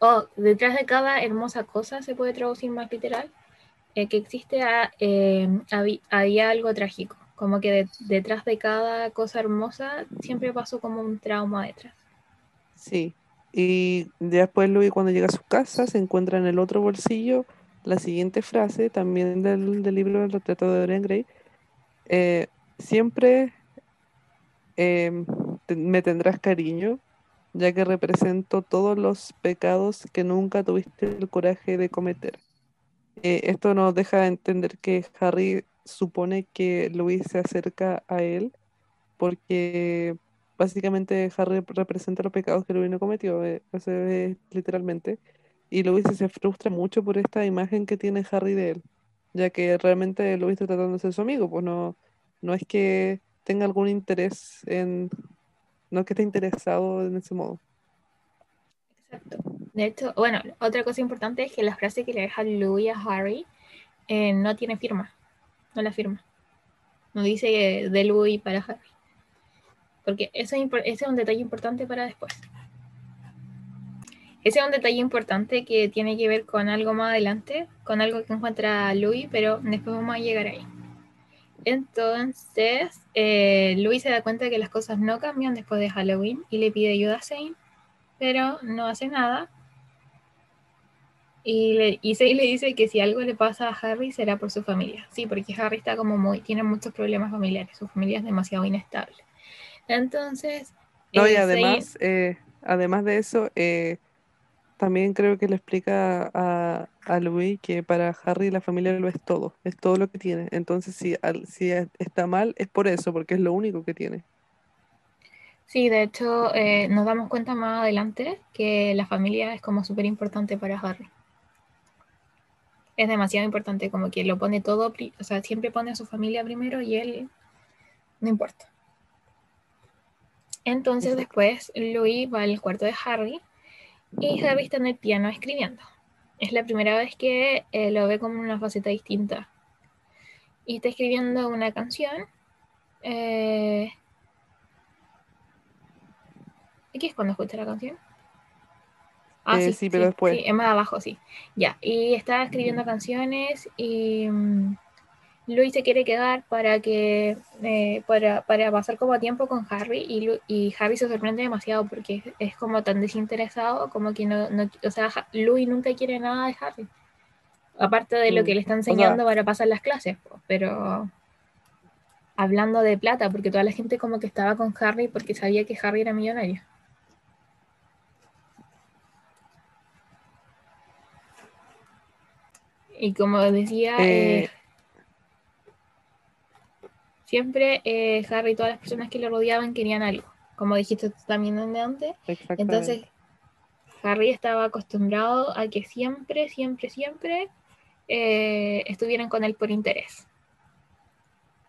S1: o detrás de cada hermosa cosa, se puede traducir más literal, que existe había algo trágico, como que detrás de cada cosa hermosa siempre pasó como un trauma detrás.
S2: Sí, y después Louis cuando llega a su casa se encuentra en el otro bolsillo la siguiente frase, también del, libro del retrato de Dorian Gray. Eh, siempre em, me tendrás cariño, ya que represento todos los pecados que nunca tuviste el coraje de cometer. Eh, esto nos deja entender que Harry supone que Louis se acerca a él porque básicamente Harry representa los pecados que Louis no cometió, eh, literalmente. Y Louis se frustra mucho por esta imagen que tiene Harry de él, ya que realmente Louis está tratando de ser su amigo, pues no, no es que tenga algún interés en, no es que esté interesado en ese modo.
S1: Exacto. De hecho, bueno, otra cosa importante es que la frase que le deja Louis a Harry eh, no tiene firma, no la firma. No dice de Louis para Harry porque ese, es un detalle importante para después. Ese es un detalle importante que tiene que ver con algo más adelante, con algo que encuentra Louis, pero después vamos a llegar ahí. Entonces, eh, Louis se da cuenta de que las cosas no cambian después de Halloween y le pide ayuda a Zane, pero no hace nada. Y, le, y Zane le dice que si algo le pasa a Harry será por su familia. Sí, porque Harry está como muy, tiene muchos problemas familiares, su familia es demasiado inestable. Entonces...
S2: No, y eh, además, eh, además de eso, eh, también creo que le explica a, a Louis que para Harry la familia lo es todo, es todo lo que tiene. Entonces, si, si está mal, es por eso, porque es lo único que tiene.
S1: Sí, de hecho, nos damos cuenta más adelante que la familia es como súper importante para Harry. Es demasiado importante, como que lo pone todo, o sea, siempre pone a su familia primero y él no importa. Entonces después Louis va al cuarto de Harry y Harry está en el piano escribiendo. Es la primera vez que eh, lo ve como una faceta distinta. Y está escribiendo una canción Eh, ¿Aquí es cuando escuché la canción?
S2: Ah, eh, sí, pero después.
S1: Sí, es más abajo, sí. Ya, y estaba escribiendo canciones y um, Luis se quiere quedar para que eh, para, para, pasar como tiempo con Harry y, y, Harry se sorprende demasiado porque es, como tan desinteresado como que no, no, o sea, Luis nunca quiere nada de Harry. Aparte de lo que le está enseñando para pasar las clases, pero hablando de plata, porque toda la gente como que estaba con Harry porque sabía que Harry era millonario. Y como decía, eh, eh, siempre eh, Harry y todas las personas que le rodeaban querían algo, como dijiste también de antes. Entonces, Harry estaba acostumbrado a que siempre, siempre, siempre estuvieran con él por interés.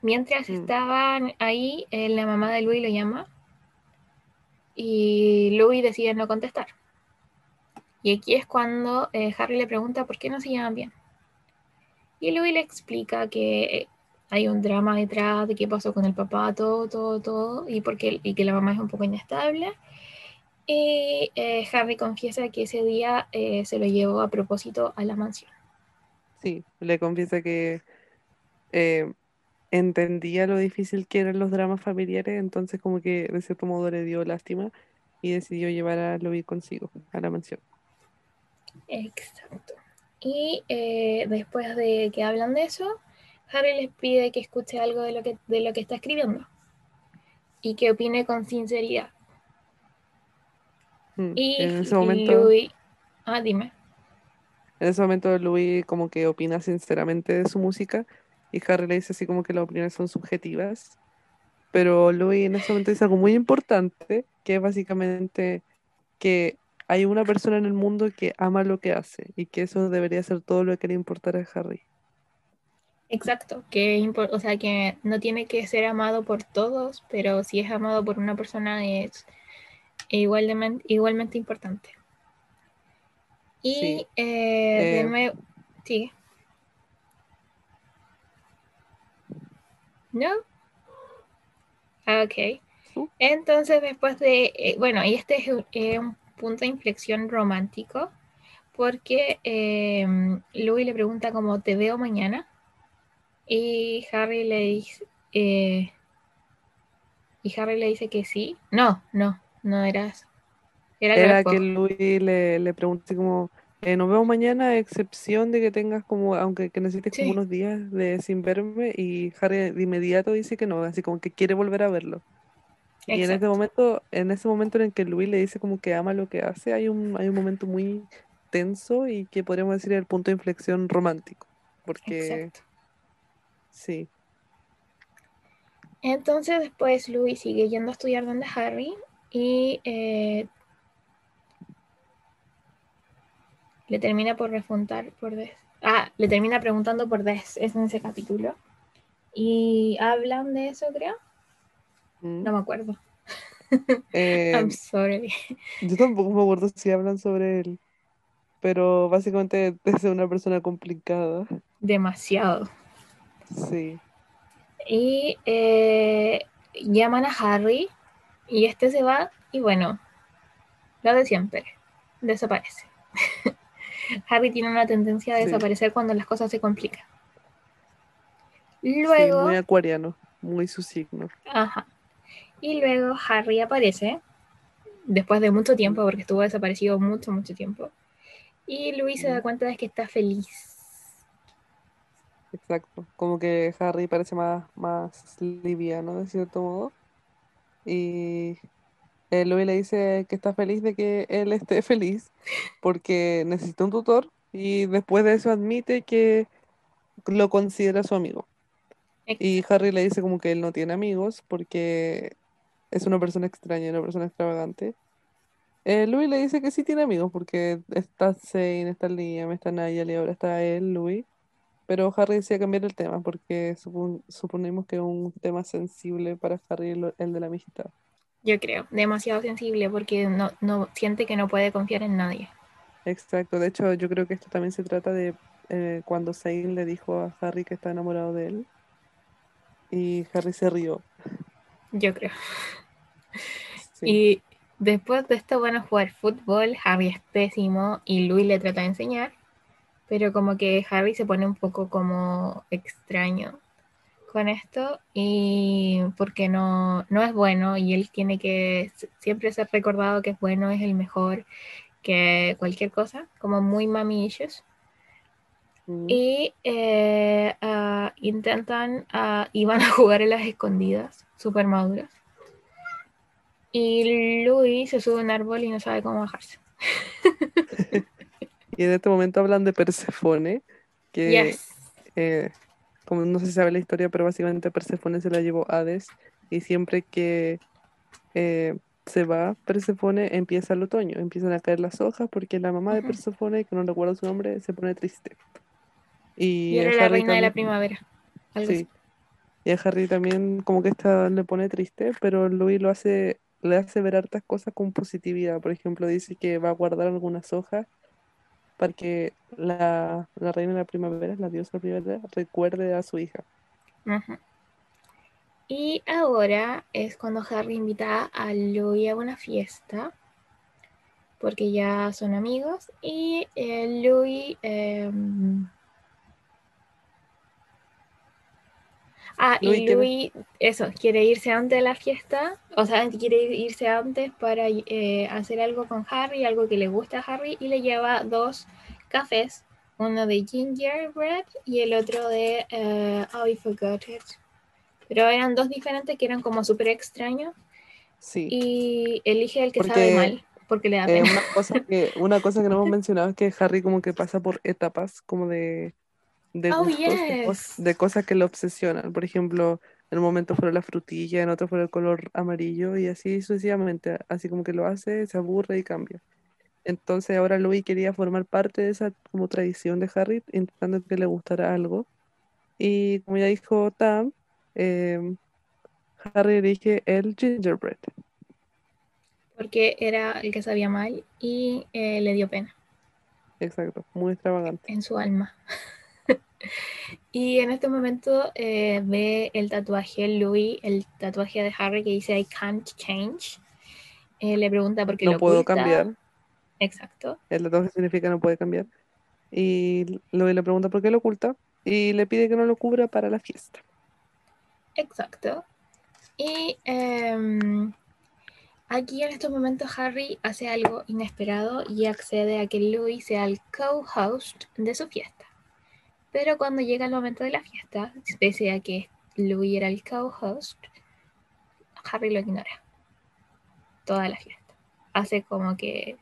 S1: Mientras mm. estaban ahí, la mamá de Louis lo llama y Louis decide no contestar. Y aquí es cuando Harry le pregunta por qué no se llaman bien. Y Louis le explica que hay un drama detrás de qué pasó con el papá, todo, todo, todo, y, porque, y que la mamá es un poco inestable. Y eh, Harry confiesa que ese día eh, se lo llevó a propósito a la mansión.
S2: Sí, le confiesa que eh, entendía lo difícil que eran los dramas familiares, entonces como que de cierto modo le dio lástima y decidió llevar a Louis consigo a la mansión.
S1: Exacto. Y después de que hablan de eso, Harry les pide que escuche algo de lo que, de lo que está escribiendo y que opine con sinceridad.
S2: Hmm, y en ese momento,
S1: Louis, ah, dime.
S2: En ese momento Louis como que opina sinceramente de su música y Harry le dice así como que las opiniones son subjetivas. Pero Louis en ese momento dice algo muy importante, que es básicamente que hay una persona en el mundo que ama lo que hace y que eso debería ser todo lo que le importara a Harry.
S1: Exacto, que o sea que no tiene que ser amado por todos, pero si es amado por una persona es igualmente, igualmente importante. Y eh, eh sigue. ¿No? Ah, ok. Entonces después de, eh, bueno, y este es un punto de inflexión romántico porque eh, Louis le pregunta como te veo mañana y Harry le dice eh, y Harry le dice que sí. No, no, no era eso.
S2: Era, que Louis le, le pregunta como eh, nos vemos mañana, a excepción de que tengas como, aunque que necesites como unos días de sin verme, y Harry de inmediato dice que no, así como que quiere volver a verlo. Y en ese momento, en ese momento en que Luis le dice como que ama lo que hace, hay un, hay un momento muy tenso y que podríamos decir el punto de inflexión romántico. Porque sí.
S1: Entonces después Luis sigue yendo a estudiar donde Harry y eh, le termina por refuntar por Des. Ah, le termina preguntando por Des, es en ese capítulo. Y hablan de eso, creo. No me acuerdo.
S2: Eh,
S1: I'm sorry.
S2: Yo tampoco me acuerdo si hablan sobre él. Pero básicamente es una persona complicada.
S1: Demasiado.
S2: Sí.
S1: Y eh, llaman a Harry y este se va y bueno, lo de siempre, desaparece. Harry tiene una tendencia a desaparecer cuando las cosas se complican. Luego,
S2: muy acuariano, muy su signo.
S1: Ajá. Y luego Harry aparece, después de mucho tiempo, porque estuvo desaparecido mucho, mucho tiempo. Y Luis se da cuenta de que está feliz.
S2: Exacto, como que Harry parece más, más liviano de cierto modo. Y eh, Louis le dice que está feliz de que él esté feliz porque necesita un tutor y después de eso admite que lo considera su amigo. Y Harry le dice como que él no tiene amigos porque es una persona extraña, una persona extravagante. Eh, Louis le dice que sí tiene amigos porque está Zane, está Liam, está Nigel y ahora está él, Louis. Pero Harry decía cambiar el tema porque suponemos que es un tema sensible para Harry el, de la amistad.
S1: Yo creo, demasiado sensible porque no, no siente que no puede confiar en nadie.
S2: Exacto, de hecho yo creo que esto también se trata de eh, cuando Zane le dijo a Harry que está enamorado de él y Harry se rió
S1: Yo creo.
S2: Sí.
S1: Y después de esto van a jugar fútbol. Harry es pésimo y Louis le trata de enseñar. Pero como que Harry se pone un poco como extraño con esto y porque no, no es bueno y él tiene que siempre ser recordado que es bueno, es el mejor que cualquier cosa, como muy mami issues.
S2: Mm.
S1: Y eh, ah, intentan, y van a jugar en las escondidas, súper maduras. Y Louis se sube a un árbol y no sabe cómo bajarse.
S2: Y en este momento hablan de Perséfone, que
S1: Yes.
S2: eh, como no se sabe la historia, pero básicamente Perséfone se la llevó Hades y siempre que eh, se va Perséfone empieza el otoño, empiezan a caer las hojas porque la mamá de
S1: Ujú.
S2: Perséfone, que no recuerdo su nombre, se pone triste. Y,
S1: era la
S2: Harry
S1: reina de la
S2: también-
S1: primavera. Algo
S2: Sí. Y a Harry también como que esta le pone triste, pero Louis lo hace, le hace ver hartas cosas con positividad. Por ejemplo, dice que va a guardar algunas hojas para que la, la reina de la primavera, la diosa primavera, recuerde a su hija.
S1: Y ahora es cuando Harry invita a Louis a una fiesta, porque ya son amigos, y eh, Louis... em, Ah,
S2: Louis
S1: y Louis, eso, quiere irse antes de la fiesta, o sea, quiere irse antes para eh, hacer algo con Harry, algo que le gusta a Harry, y le lleva dos cafés, uno de gingerbread y el otro de, eh, oh, I forgot it. Pero eran dos diferentes que eran como súper extraños,
S2: Sí.
S1: y elige el que
S2: Porque,
S1: sabe mal, porque le da
S2: Eh,
S1: pena.
S2: una cosa que, una cosa que no hemos mencionado es que Harry como que pasa por etapas como de, de
S1: Oh,
S2: gustos, de, cos-
S1: yes.
S2: de cosas que lo obsesionan. Por ejemplo, en un momento fueron la frutilla, en otro fue el color amarillo y así sucesivamente. Así como que lo hace, se aburre y cambia. Entonces ahora Louis quería formar parte de esa como tradición de Harry, intentando que le gustara algo. Y como ya dijo Tam, em, Harry elige el gingerbread.
S1: Porque era el que sabía mal y eh, le dio pena.
S2: Exacto, muy extravagante.
S1: en su alma. y en este momento eh, ve el tatuaje Louis, el tatuaje de Harry que dice I can't change. Eh, le pregunta por qué
S2: No
S1: lo
S2: puedo
S1: oculta.
S2: cambiar.
S1: Exacto.
S2: El tatuaje significa no puede cambiar. Y Louis le pregunta por qué lo oculta y le pide que no lo cubra para la fiesta.
S1: Exacto. Y em, aquí en estos momentos Harry hace algo inesperado y accede a que Louis sea el co-host de su fiesta. Pero cuando llega el momento de la fiesta, pese a que Louis era el co-host, Harry lo ignora. Toda la fiesta. Hace como que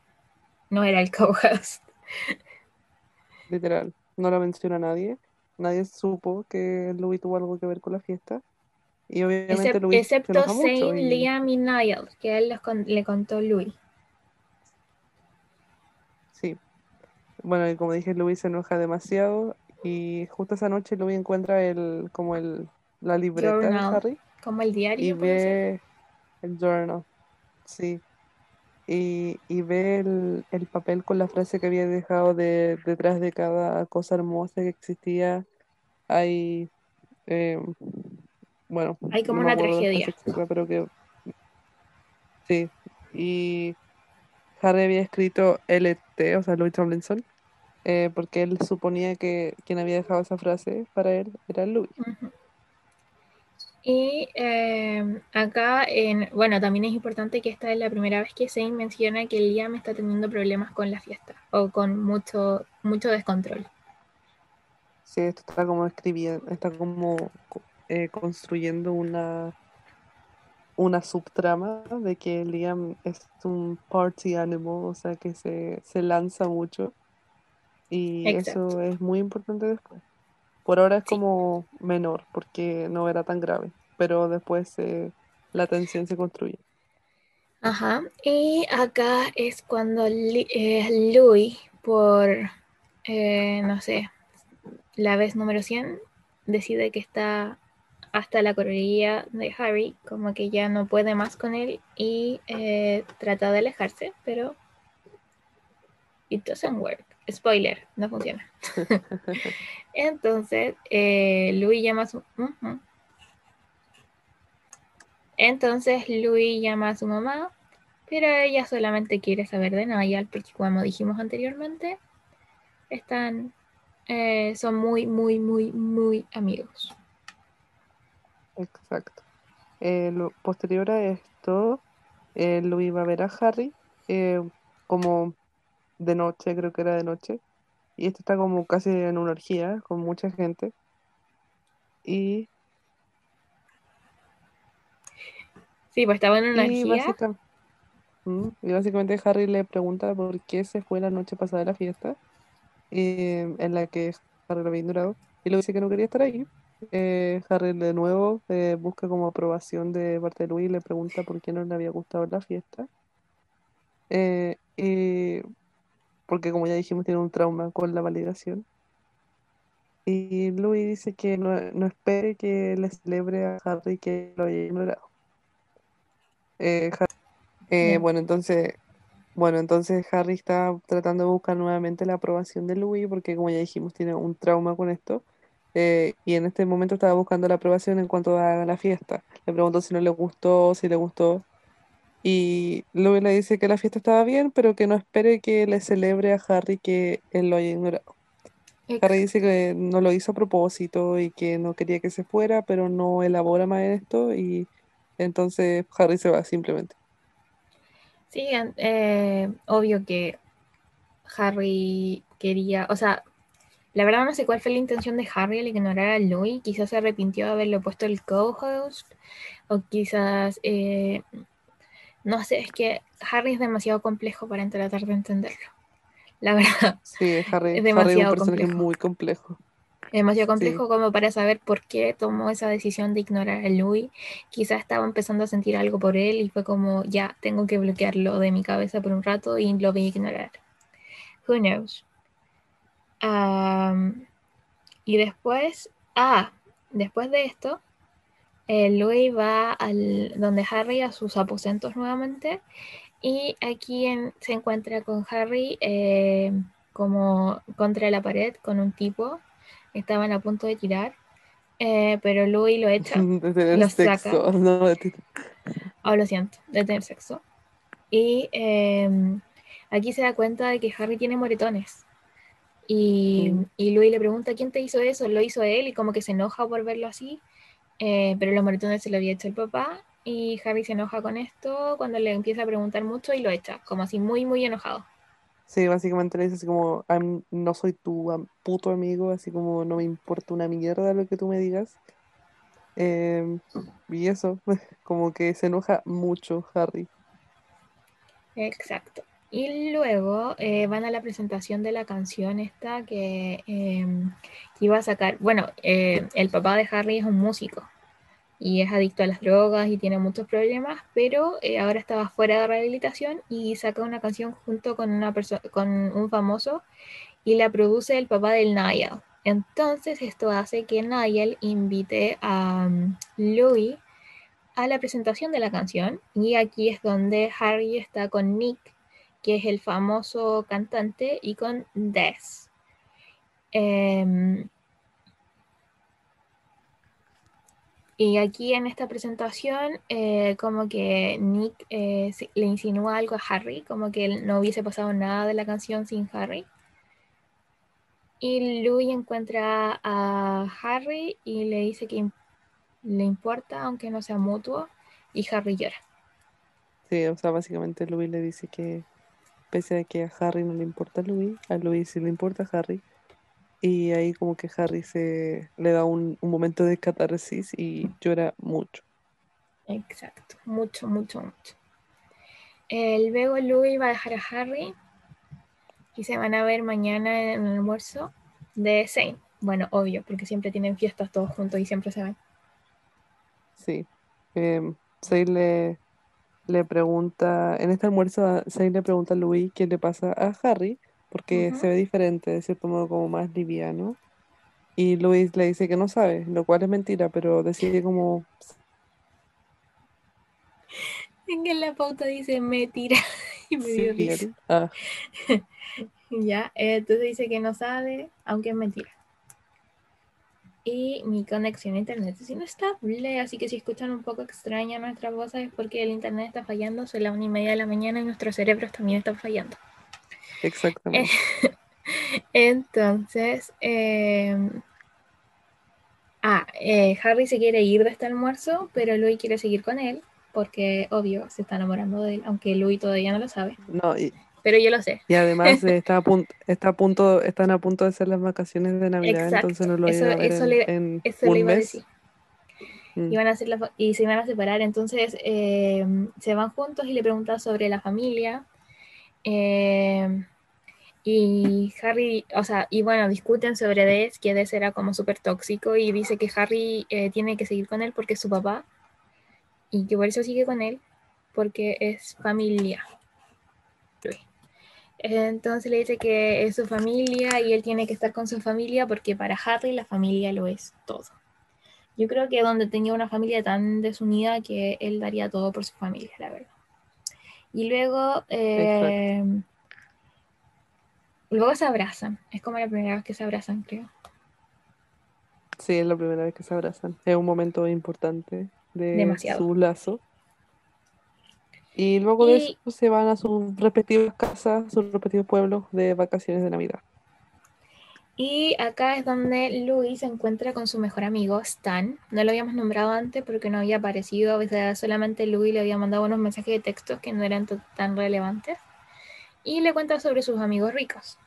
S1: no era el co-host.
S2: Literal. No lo menciona nadie. Nadie supo que Louis tuvo algo que ver con la fiesta. Y obviamente Louis
S1: excepto
S2: y-
S1: Liam y Niall, que a él los con- le contó Louis.
S2: Sí. Bueno, y como dije, Louis se enoja demasiado. Y justo esa noche Louis encuentra el, como el, la libreta de. Harry.
S1: Como el
S2: y
S1: diario. ser.
S2: ve el journal, sí, y, y ve el, el papel con la frase que había dejado de, detrás de cada cosa hermosa que existía. Hay, eh, bueno,
S1: Hay como
S2: no
S1: una
S2: frase
S1: tragedia.
S2: pero que sí, y Harry había escrito LT, o sea, Louis Tomlinson, eh, porque él suponía que quien había dejado esa frase para él era Louis.
S1: Y eh, acá, en, bueno, también es importante que esta es la primera vez que Zane menciona que Liam está teniendo problemas con la fiesta o con mucho, mucho descontrol.
S2: Sí, esto está como escribiendo, está como co- eh, construyendo una, una subtrama de que Liam es un party animal, o sea que se, se lanza mucho. Y
S1: Exacto.
S2: eso es muy importante después. Por ahora es
S1: Sí.
S2: como menor, porque no era tan grave, pero después eh, la tensión se construye.
S1: Ajá. Y acá es cuando Li- eh, Louis, por, eh, no sé, la vez número 100, decide que está hasta la correría de Harry, como que ya no puede más con él y eh, trata de alejarse, pero it doesn't work. Spoiler, no funciona. Entonces, eh, Louis llama a su... Entonces Louis llama a su mamá, pero ella solamente quiere saber de Niall, porque como dijimos anteriormente, están, eh, son muy, muy, muy, muy amigos.
S2: Exacto. Eh, lo- posterior a esto, eh, Louis va a ver a Harry como de noche, creo que era de noche. Y este está como casi en una orgía con mucha gente. Y,
S1: Sí, pues estaba en una
S2: y,
S1: orgía.
S2: básica- Mm, y básicamente Harry le pregunta por qué se fue la noche pasada de la fiesta, eh, en la que Harry lo había ignorado. Y le dice que no quería estar ahí. Eh, Harry de nuevo eh, busca como aprobación de parte de Louis y le pregunta por qué no le había gustado la fiesta. Eh, y porque como ya dijimos, tiene un trauma con la validación. Y Louis dice que no, no espere que le celebre a Harry que lo haya ignorado. Eh, Har- eh, bueno, entonces, bueno, entonces Harry está tratando de buscar nuevamente la aprobación de Louis porque como ya dijimos, tiene un trauma con esto. Eh, y en este momento estaba buscando la aprobación en cuanto a la fiesta. Le preguntó si no le gustó, si le gustó. Y Louis le dice que la fiesta estaba bien, pero que no espere que le celebre a Harry que él lo haya ignorado. Harry dice que no lo hizo a propósito y que no quería que se fuera, pero no elabora más en esto y entonces Harry se va simplemente.
S1: Sí, eh, obvio que Harry quería, o sea, la verdad no sé cuál fue la intención de Harry al ignorar a Louis, quizás se arrepintió de haberle puesto el co-host, o quizás, eh, no sé, es que Harry es demasiado complejo para tratar de entenderlo, la verdad,
S2: Sí, Harry,
S1: Es
S2: Harry es un
S1: demasiado
S2: personaje
S1: complejo.
S2: muy complejo.
S1: es demasiado complejo como para saber por qué tomó esa decisión de ignorar a Louis, quizás estaba empezando a sentir algo por él y fue como, ya, tengo que bloquearlo de mi cabeza por un rato y lo voy a ignorar. Who knows? Y después, ah, después de esto, eh, Louis va al, donde Harry a sus aposentos nuevamente y aquí en- se encuentra con Harry eh, como contra la pared con un tipo. Estaban a punto de tirar, eh, pero Louis lo echa.
S2: De tener
S1: Lo
S2: sexo,
S1: saca.
S2: no, de
S1: Oh, lo siento, de tener sexo. Y eh, aquí se da cuenta de que Harry tiene moretones. Y,
S2: Mm.
S1: y Louis le pregunta, ¿quién te hizo eso? Lo hizo él y como que se enoja por verlo así. Eh, pero los moretones se lo había hecho el papá. Y Harry se enoja con esto cuando le empieza a preguntar mucho y lo echa, como así muy, muy enojado.
S2: Sí, básicamente le dice así como, "I'm- no soy tu puto amigo, así como no me importa una mierda lo que tú me digas. Em, y eso, como que se enoja mucho Harry.
S1: Exacto. Y luego eh, van a la presentación de la canción esta que, que iba a sacar. Bueno, eh, el papá de Harry es un músico y es adicto a las drogas y tiene muchos problemas, pero eh, ahora estaba fuera de rehabilitación y saca una canción junto con, una con un famoso y la produce el papá del Niall. Entonces esto hace que Niall invite a um, Louis a la presentación de la canción y aquí es donde Harry está con Nick, que es el famoso cantante, y con Des. Em, y aquí en esta presentación, eh, como que Nick eh, le insinúa algo a Harry, como que él no hubiese pasado nada de la canción sin Harry. Y Louis encuentra a Harry y le dice que le importa, aunque no sea mutuo, y Harry llora.
S2: Sí, o sea, básicamente Louis le dice que pese a que a Harry no le importa a Louis, a Louis sí le importa a Harry. Y ahí como que Harry se le da un, un momento de catarsis y llora mucho.
S1: Exacto, mucho, mucho, mucho. Eh, luego Louis va a dejar a Harry y se van a ver mañana en el almuerzo de Zane. Bueno, obvio, porque siempre tienen fiestas todos juntos y siempre se van.
S2: Sí. Eh, Zane le, le pregunta, en este almuerzo, Zane le pregunta a Louis qué le pasa a Harry, porque se ve diferente, de cierto modo como más liviano. Y Louis le dice que no sabe, lo cual es mentira, pero decide como,
S1: En la pauta dice me tira y me dio
S2: sí,
S1: risa.
S2: ah,
S1: Ya, entonces dice que no sabe, aunque es mentira. Y mi conexión a internet es inestable, así que si escuchan un poco extraña nuestra voz es porque el internet está fallando, son las una y media de la mañana y nuestros cerebros también están fallando.
S2: Exactamente.
S1: Entonces, em, ah, eh, Harry se quiere ir de este almuerzo, pero Louis quiere seguir con él, porque obvio, se está enamorando de él, aunque Louis todavía no lo sabe.
S2: No, y,
S1: pero yo lo sé.
S2: Y además está a punto, está a punto, están a punto de ser las vacaciones de Navidad, entonces no lo eso, a ver eso en, eso le iba A decir.
S1: Mm. Y, van a hacer y se van a separar, entonces eh, se van juntos y le preguntan sobre la familia. Eh, y Harry, o sea, y bueno, discuten sobre Des, que Des era como súper tóxico y dice que Harry eh, tiene que seguir con él porque es su papá y que por eso sigue con él, porque es familia. Entonces le dice que es su familia y él tiene que estar con su familia porque para Harry la familia lo es todo. Yo creo que donde tenía una familia tan desunida que él daría todo por su familia, la verdad. Y luego, eh, luego se abrazan. Es como la primera vez que se abrazan, creo.
S2: Sí, es la primera vez que se abrazan. Es un momento importante de su lazo. Y luego de eso se van a sus respectivas casas, sus respectivos pueblos de vacaciones de Navidad.
S1: Y acá es donde Louis se encuentra con su mejor amigo Stan. No lo habíamos nombrado antes porque no había aparecido. A solamente Louis le había mandado unos mensajes de texto que no eran tan relevantes. Y le cuenta sobre sus amigos ricos.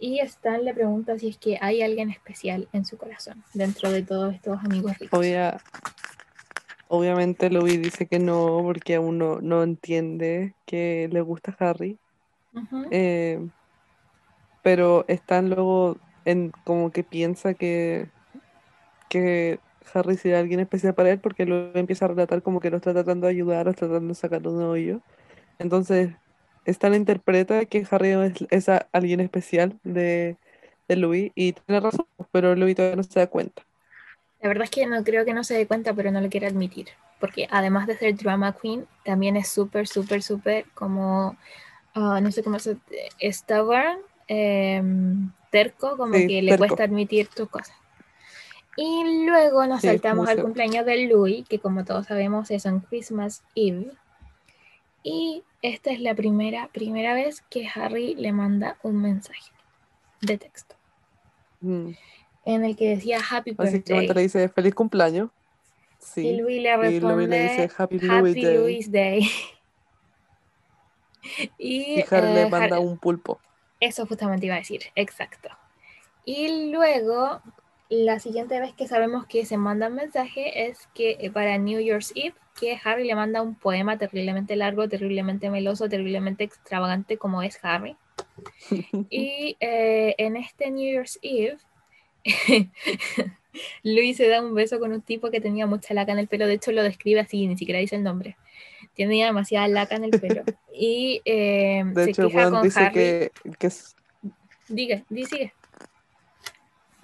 S1: Y Stan le pregunta si es que hay alguien especial en su corazón dentro de todos estos amigos ricos.
S2: Obviamente Louis dice que no, porque aún no, entiende que le gusta Harry. Eh, pero están luego en como que piensa que, que Harry será alguien especial para él porque luego empieza a relatar como que lo está tratando de ayudar o está tratando de sacar un hoyo. Entonces, Stan interpreta que Harry es, alguien especial de, de Louis y tiene razón, pero Louis todavía no se da cuenta.
S1: La verdad es que no creo que no se dé cuenta, pero no lo quiere admitir. Porque además de ser drama queen, también es súper, súper, súper como, ah, no sé cómo se stubborn, em, terco, como que le cuesta admitir tus cosas. Y luego nos saltamos al cumpleaños de Louis, que como todos sabemos es en Christmas Eve. Y esta es la primera, primera vez que Harry le manda un mensaje de texto. Mm en el que decía Happy Birthday.
S2: Básicamente le dice feliz cumpleaños.
S1: Sí. Y Louis le responde le dice Happy, Louis, Day.
S2: y, Harry le eh, manda un pulpo.
S1: Eso justamente iba a decir, exacto. Y luego, la siguiente vez que sabemos que se manda un mensaje es que eh, para New Year's Eve, que Harry le manda un poema terriblemente largo, terriblemente meloso, terriblemente extravagante como es Harry. y eh, en este New Year's Eve, Luis se da un beso con un tipo que tenía mucha laca en el pelo. De hecho, lo describe así, ni siquiera dice el nombre. Tenía demasiada laca en el pelo. Y eh, de se hecho, queja con dice Harry. Que, que es... Diga, sigue.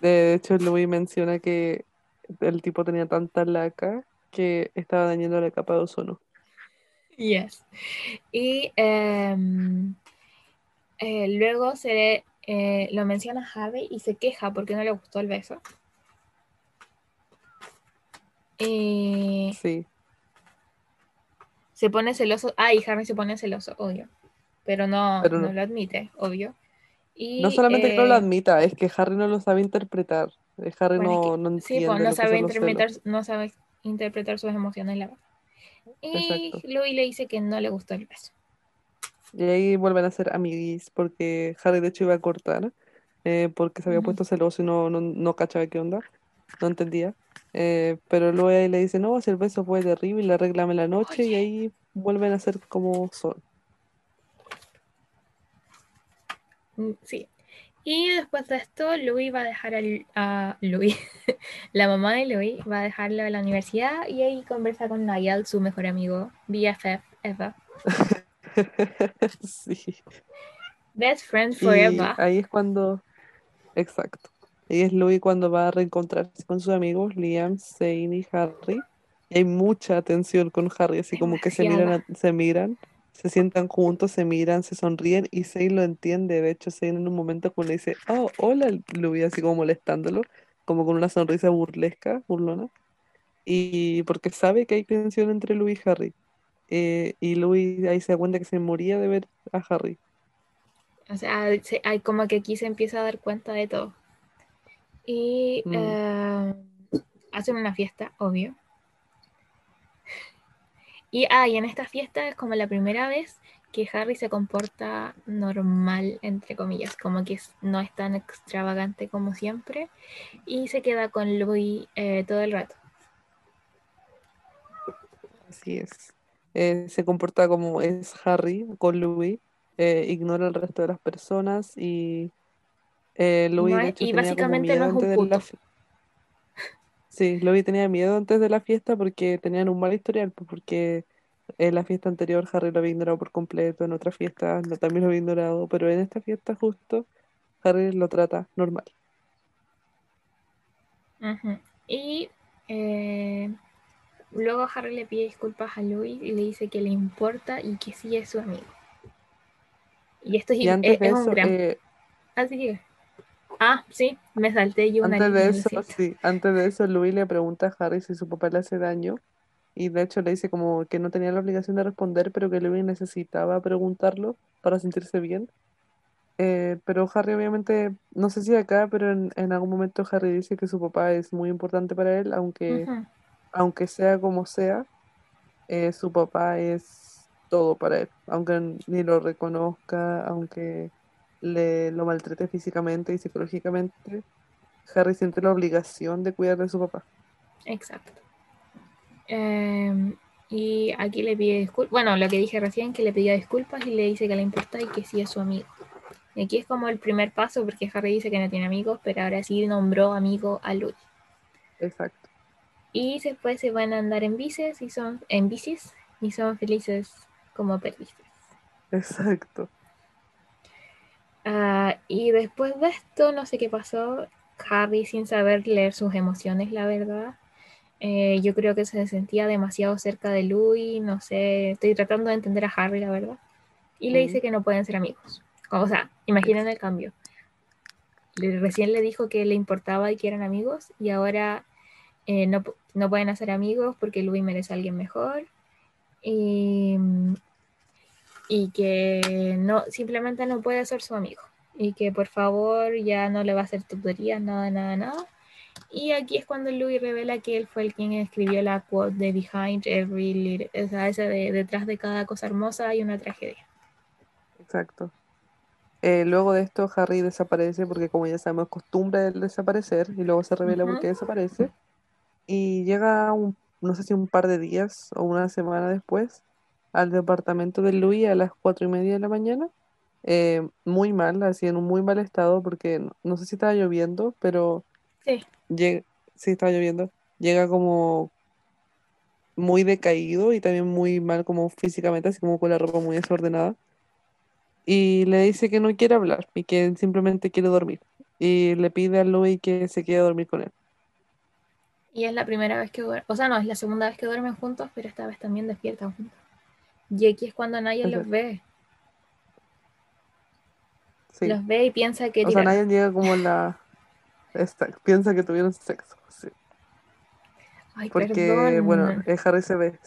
S2: De hecho, Louis menciona que el tipo tenía tanta laca que estaba dañando la capa de ozono.
S1: Yes. Y em, eh, luego se eh, lo menciona Harry y se queja porque no le gustó el beso. sí. Se pone celoso. Ah, y Harry se pone celoso, obvio. Pero no, no. lo admite, obvio.
S2: Y, no solamente que no lo eh, admita, es que Harry no lo sabe interpretar. Eh, Harry no, no entiende. Sí, pues,
S1: no, sabe interpretar, no sabe interpretar sus emociones, la verdad. Y Louis le dice que no le gustó el beso.
S2: Y ahí vuelven a ser amiguis, porque Harry de hecho iba a cortar, eh, porque se había puesto celoso y no, no, no cachaba qué onda, no entendía. Eh, pero luego ahí le dice, no, si el beso fue terrible, arréglame la noche, y ahí vuelven a ser como son.
S1: Mm, sí. Y después de esto, Louis va a dejar a Louis, la mamá de Louis, va a dejarlo a la universidad y ahí conversa con Niall, su mejor amigo, BFF, Eva.
S2: sí.
S1: Best friend forever.
S2: ahí es cuando, exacto. Ahí es Louis cuando va a reencontrarse con sus amigos Liam, Zane y Harry. Y hay mucha atención con Harry, así como que se miran, se miran, se sientan juntos, se miran, se sonríen y Zane lo entiende. De hecho, Zane en un momento cuando le dice, oh, hola Louis, así como molestándolo. como con una sonrisa burlesca, burlona, y porque sabe que hay tensión entre Louis y Harry. Eh, y Louis ahí se da cuenta que se moría de ver a Harry.
S1: O sea, hay como que aquí se empieza a dar cuenta de todo. Y mm. eh, hacen una fiesta, obvio. Y, ah, y en esta fiesta es como la primera vez que Harry se comporta normal, entre comillas, como que no es tan extravagante como siempre, y se queda con Louis eh, todo el rato.
S2: Así es. Eh, se comporta como es Harry con Louis, eh, ignora el resto de las personas y Louis de hecho, y básicamente no es un. Sí, Louis tenía miedo antes de la fiesta porque tenían un mal historial, pues, porque en la fiesta anterior Harry lo había ignorado por completo, en otra fiesta también lo había ignorado, pero en esta fiesta justo Harry lo trata normal.
S1: Y eh, luego Harry le pide disculpas a Louis y le dice que le importa y que sí es su amigo. Y esto es, un gran... Eh, Así Ah, sí, me salté yo
S2: una Antes de eso, sí, antes de eso Louis le pregunta a Harry si su papá le hace daño y de hecho le dice como que no tenía la obligación de responder, pero que Louis necesitaba preguntarlo para sentirse bien. Eh, pero Harry obviamente, no sé si acá, pero en, algún momento Harry dice que su papá es muy importante para él, aunque, aunque sea como sea, eh, su papá es todo para él, aunque ni lo reconozca, aunque le lo maltrate físicamente y psicológicamente, Harry siente la obligación de cuidar de su papá.
S1: Exacto. Em, y aquí le pide disculpas, bueno, lo que dije recién, que le pedía disculpas y le dice que le importa y que sí es su amigo. Y aquí es como el primer paso, porque Harry dice que no tiene amigos, pero ahora sí nombró amigo a Louis.
S2: Exacto.
S1: Y después se van a andar en bicis y son en bicis y son felices como perdices.
S2: Exacto.
S1: Ah, y después de esto, no sé qué pasó, Harry sin saber leer sus emociones, la verdad, eh, yo creo que se sentía demasiado cerca de Louis, no sé, estoy tratando de entender a Harry, la verdad. Y le dice que no pueden ser amigos. O sea, imaginen el cambio. recién le dijo que le importaba y que eran amigos y ahora eh, no, no, pueden hacer amigos porque Louis merece a alguien mejor. Y, y que no, simplemente no puede ser su amigo. Y que por favor ya no le va a hacer tutoría, nada, nada, nada y aquí es cuando Louis revela que él fue el quien escribió la quote de Behind Every Little, o sea, ese de detrás de cada cosa hermosa hay una tragedia.
S2: Exacto. Eh, luego de esto, Harry desaparece porque, como ya sabemos, es costumbre el desaparecer y luego se revela por qué desaparece. Y llega, un, no sé si un par de días o una semana después, al departamento de Louis a las cuatro y media de la mañana. Eh, muy mal, así en un muy mal estado porque no, no sé si estaba lloviendo, pero
S1: Sí.
S2: Llega, sí, estaba lloviendo. Llega como muy decaído y también muy mal como físicamente, así como con la ropa muy desordenada. Y le dice que no quiere hablar y que simplemente quiere dormir. Y le pide a Louis que se quede a dormir con él.
S1: Y es la primera vez que duermen, o sea, no, es la segunda vez que duermen juntos, pero esta vez también despiertan juntos. Y aquí es cuando nadie los ve. Los ve y piensa que...
S2: O sea, nadie llega como la piensa que tuvieron sexo, sí. Porque, bueno, eh, Harry se ve.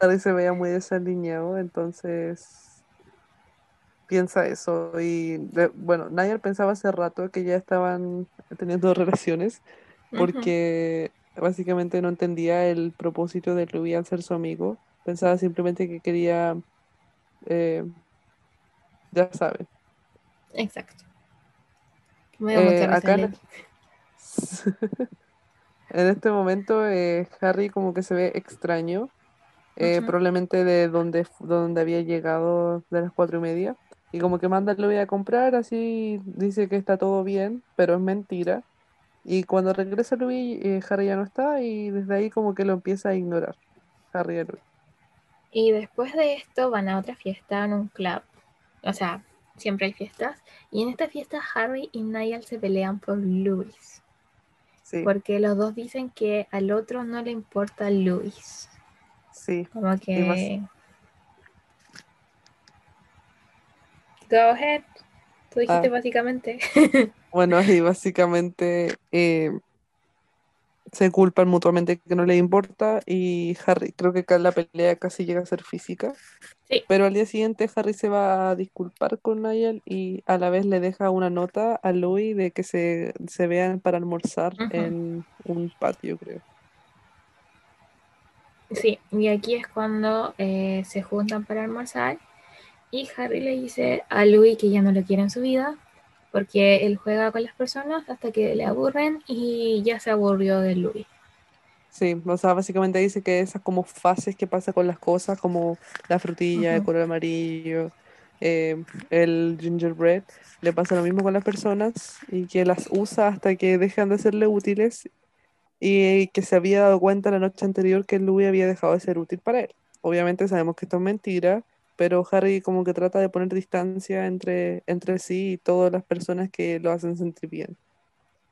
S2: Harry se veía muy desalineado, entonces piensa eso. Y bueno, nadie pensaba hace rato que ya estaban teniendo relaciones, porque básicamente no entendía el propósito de Louis al ser su amigo. Pensaba simplemente que quería. Eh, ya saben.
S1: Exacto.
S2: Eh, acá en, este momento eh, Harry como que se ve extraño, eh, probablemente de donde, donde había llegado de las cuatro y media, y como que manda lo voy a comprar, así dice que está todo bien, pero es mentira. Y cuando regresa Louis, Harry ya no está y desde ahí como que lo empieza a ignorar. Harry y Louis.
S1: Y después de esto van a otra fiesta en un club. O sea, siempre hay fiestas. Y en esta fiesta Harry y Niall se pelean por Louis. Porque los dos dicen que al otro no le importa Louis.
S2: Sí.
S1: Como que... Go ahead. Tú dijiste ah. básicamente.
S2: Bueno, ahí básicamente eh, se culpan mutuamente que no le importa y Harry, creo que acá la pelea casi llega a ser física.
S1: Sí.
S2: Pero al día siguiente Harry se va a disculpar con Niall y a la vez le deja una nota a Louis de que se, se vean para almorzar en un patio, creo.
S1: Sí, y aquí es cuando eh, se juntan para almorzar y Harry le dice a Louis que ya no lo quiere en su vida porque él juega con las personas hasta que le aburren y ya se aburrió de Louis.
S2: Sí, o sea, básicamente dice que esas como fases que pasa con las cosas, como la frutilla de
S1: Ujú.
S2: color amarillo, eh, el gingerbread, le pasa lo mismo con las personas y que las usa hasta que dejan de serle útiles y que se había dado cuenta la noche anterior que Louis había dejado de ser útil para él. Obviamente sabemos que esto es mentira, pero Harry como que trata de poner distancia entre, entre sí y todas las personas que lo hacen sentir bien.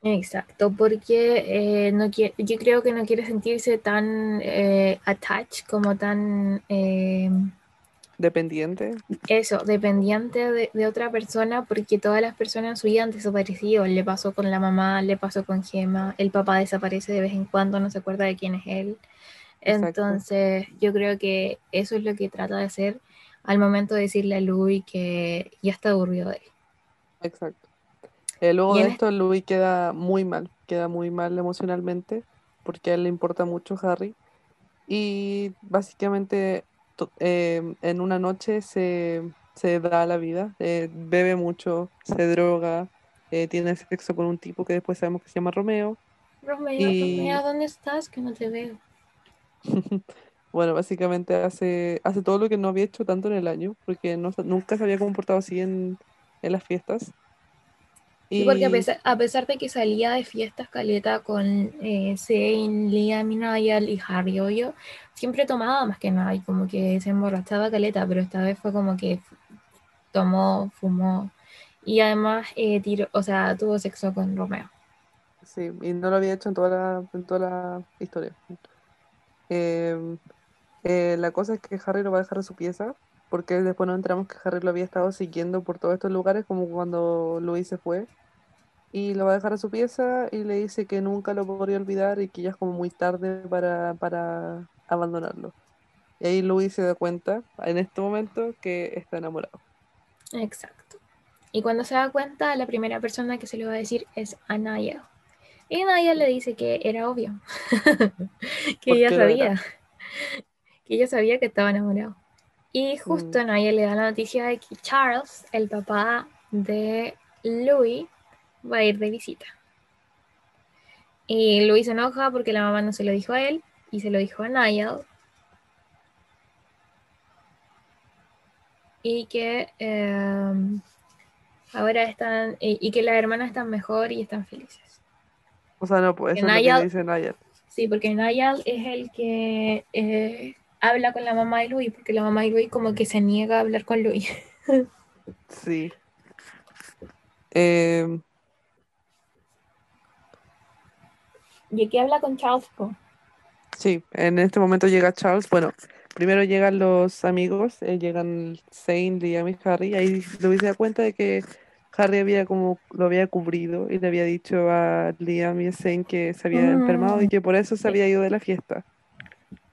S1: Exacto, porque eh, no yo creo que no quiere sentirse tan eh, attached, como tan eh,
S2: Dependiente,
S1: eso, dependiente de, de otra persona, porque todas las personas en su vida han desaparecido. Le pasó con la mamá, le pasó con Gemma, el papá desaparece de vez en cuando, no se acuerda de quién es él.
S2: Exacto.
S1: Entonces, yo creo que eso es lo que trata de hacer al momento de decirle a Louis que ya está aburrido de él.
S2: exacto. Eh, luego de esto, Louis queda muy mal, queda muy mal emocionalmente, porque a él le importa mucho Harry. Y básicamente eh, en una noche se, se da la vida, eh, bebe mucho, se droga, eh, tiene sexo con un tipo que después sabemos que se llama Romeo.
S1: Romeo,
S2: Y-
S1: Romeo, ¿dónde estás? Que no te veo.
S2: Bueno, básicamente hace, hace todo lo que no había hecho tanto en el año, porque no, nunca se había comportado así en, en las fiestas.
S1: Sí, porque a
S2: Y
S1: pesar, a pesar de que salía de fiestas caleta con eh, Zane, Liam y Niall y Harry, obvio, siempre tomaba más que nada y como que se emborrachaba caleta, pero esta vez fue como que tomó, fumó y además eh, tiró, o sea, tuvo sexo con Romeo.
S2: Sí, y no lo había hecho en toda la, en toda la historia. Em, eh, la cosa es que Harry lo va a dejar a su pieza, porque después nos enteramos que Harry lo había estado siguiendo por todos estos lugares, como cuando Louis se fue, y lo va a dejar a su pieza y le dice que nunca lo podría olvidar y que ya es como muy tarde para, para abandonarlo. Y ahí Louis se da cuenta, en este momento, que está enamorado.
S1: Exacto. Y cuando se da cuenta, la primera persona que se lo va a decir es a. Y Niall le dice que era obvio, que ella sabía,
S2: era.
S1: Que ella sabía que estaba enamorado. Y justo Niall le da la noticia de que Charles, el papá de Louis, va a ir de visita. Y Louis se enoja porque la mamá no se lo dijo a él y se lo dijo a Niall. Y que eh, ahora están, y, y que las hermanas están mejor y están felices.
S2: O sea, no, pues eso es lo que
S1: Niall-
S2: dice Niall.
S1: Sí, porque Niall es el que eh, habla con la mamá de Louis, porque la mamá de Louis como que se niega a hablar con Louis.
S2: Sí. Em,
S1: Y aquí habla con Charles. po.
S2: Sí, en este momento llega Charles. Bueno, primero llegan los amigos, eh, llegan Zane, Liam y Harry. Ahí Louis se da cuenta de que Harry había como lo había cubrido y le había dicho a Liam y a Zane que se había enfermado y que por eso se había ido de la fiesta.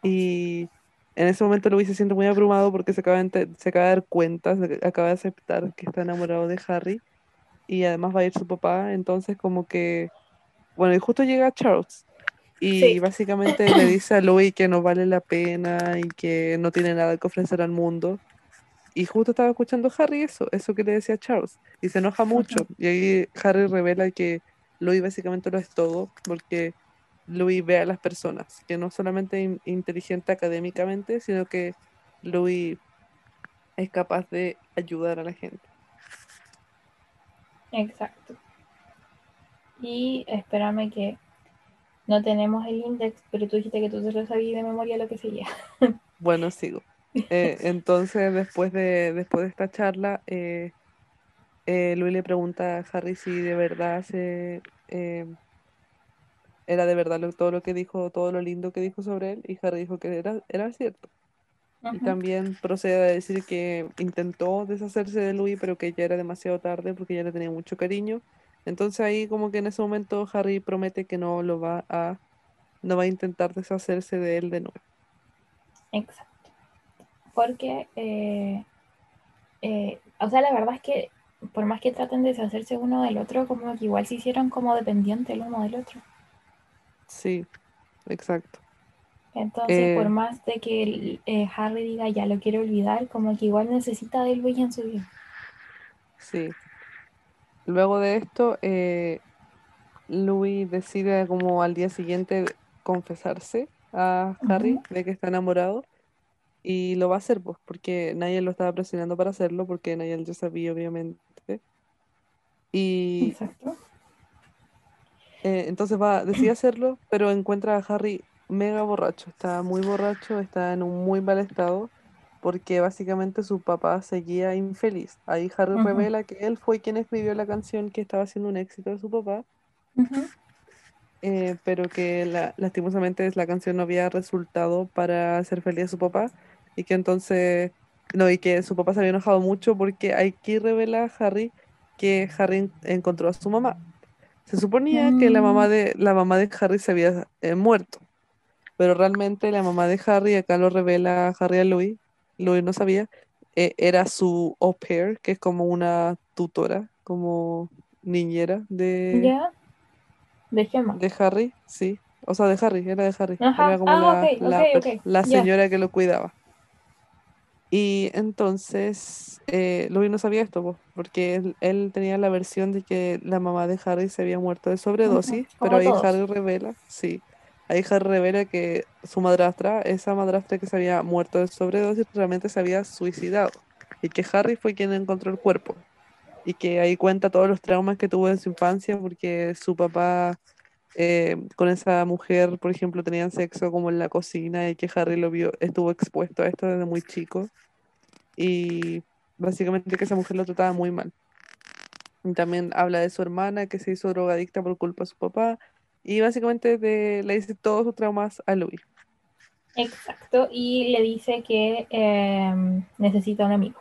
S2: Y en ese momento Louis se siente muy abrumado porque se acaba de, se acaba de dar cuenta, se acaba de aceptar que está enamorado de Harry y además va a ir su papá. Entonces como que, bueno, y justo llega Charles. Y
S1: Sí.
S2: básicamente le dice a Louis que no vale la pena y que no tiene nada que ofrecer al mundo. Y justo estaba escuchando Harry eso, eso que le decía Charles. Y se enoja mucho. Y ahí Harry revela que Louis básicamente lo es todo, porque Louis ve a las personas, que no solamente in- inteligente académicamente, sino que Louis es capaz de ayudar a la gente.
S1: Exacto. Y espérame que no tenemos el index, pero tú dijiste que tú te lo sabías de memoria lo que seguía.
S2: Bueno, sigo. Eh, entonces, después de, después de esta charla, eh, eh, Louis le pregunta a Harry si de verdad se, eh, era de verdad lo- todo lo que dijo, todo lo lindo que dijo sobre él, y Harry dijo que era, era cierto. Y
S1: Ujú.
S2: también procede a decir que intentó deshacerse de Louis, pero que ya era demasiado tarde porque ya le tenía mucho cariño Entonces ahí como que en ese momento Harry promete que no lo va a, no va a intentar deshacerse de él de nuevo.
S1: Exacto. Porque, eh, eh, o sea, la verdad es que por más que traten de deshacerse uno del otro, como que igual se hicieron como dependientes el uno del otro.
S2: Sí, exacto.
S1: Entonces, por
S2: Eh,
S1: más de que eh, Harry diga ya lo quiero olvidar, como que igual necesita de Luis en su vida.
S2: sí. Luego de esto, eh, Louis decide como al día siguiente confesarse a Harry de que está enamorado y lo va a hacer pues porque nadie lo estaba presionando para hacerlo porque nadie ya sabía obviamente y
S1: Exacto.
S2: Eh, entonces va decide hacerlo pero encuentra a Harry mega borracho. Está muy borracho está en un muy mal estado porque básicamente su papá seguía infeliz. Ahí Harry revela que él fue quien escribió la canción que estaba haciendo un éxito de su papá. Eh, pero que la- lastimosamente la canción no había resultado para hacer feliz a su papá y que entonces, no, y que su papá se había enojado mucho porque aquí revela Harry que Harry en- encontró a su mamá. Se suponía que la
S1: Mm,
S2: mamá de, la mamá de Harry se había eh, muerto, pero realmente la mamá de Harry, acá lo revela Harry a Louis, Louis no sabía, eh, era su au pair, que es como una tutora, como niñera de
S1: ya, de Gemma.
S2: de Harry, sí. O sea, de Harry, era de Harry.
S1: Ajá.
S2: Era como
S1: Ah,
S2: la, la, señora que lo cuidaba. Y entonces, eh, Louis no sabía esto, po, porque él, él tenía la versión de que la mamá de Harry se había muerto de sobredosis, pero ahí
S1: todos.
S2: Harry revela, sí, ahí Harry revela que su madrastra, esa madrastra que se había muerto de sobredosis, realmente se había suicidado. Y que Harry fue quien encontró el cuerpo. Y que ahí cuenta todos los traumas que tuvo en su infancia, porque su papá eh, con esa mujer, por ejemplo, tenían sexo como en la cocina y que Harry lo vio, estuvo expuesto a esto desde muy chico y básicamente que esa mujer lo trataba muy mal. Y también habla de su hermana que se hizo drogadicta por culpa de su papá y básicamente de- le dice todos sus traumas a Louis.
S1: Exacto. Y le dice que em, necesita un amigo.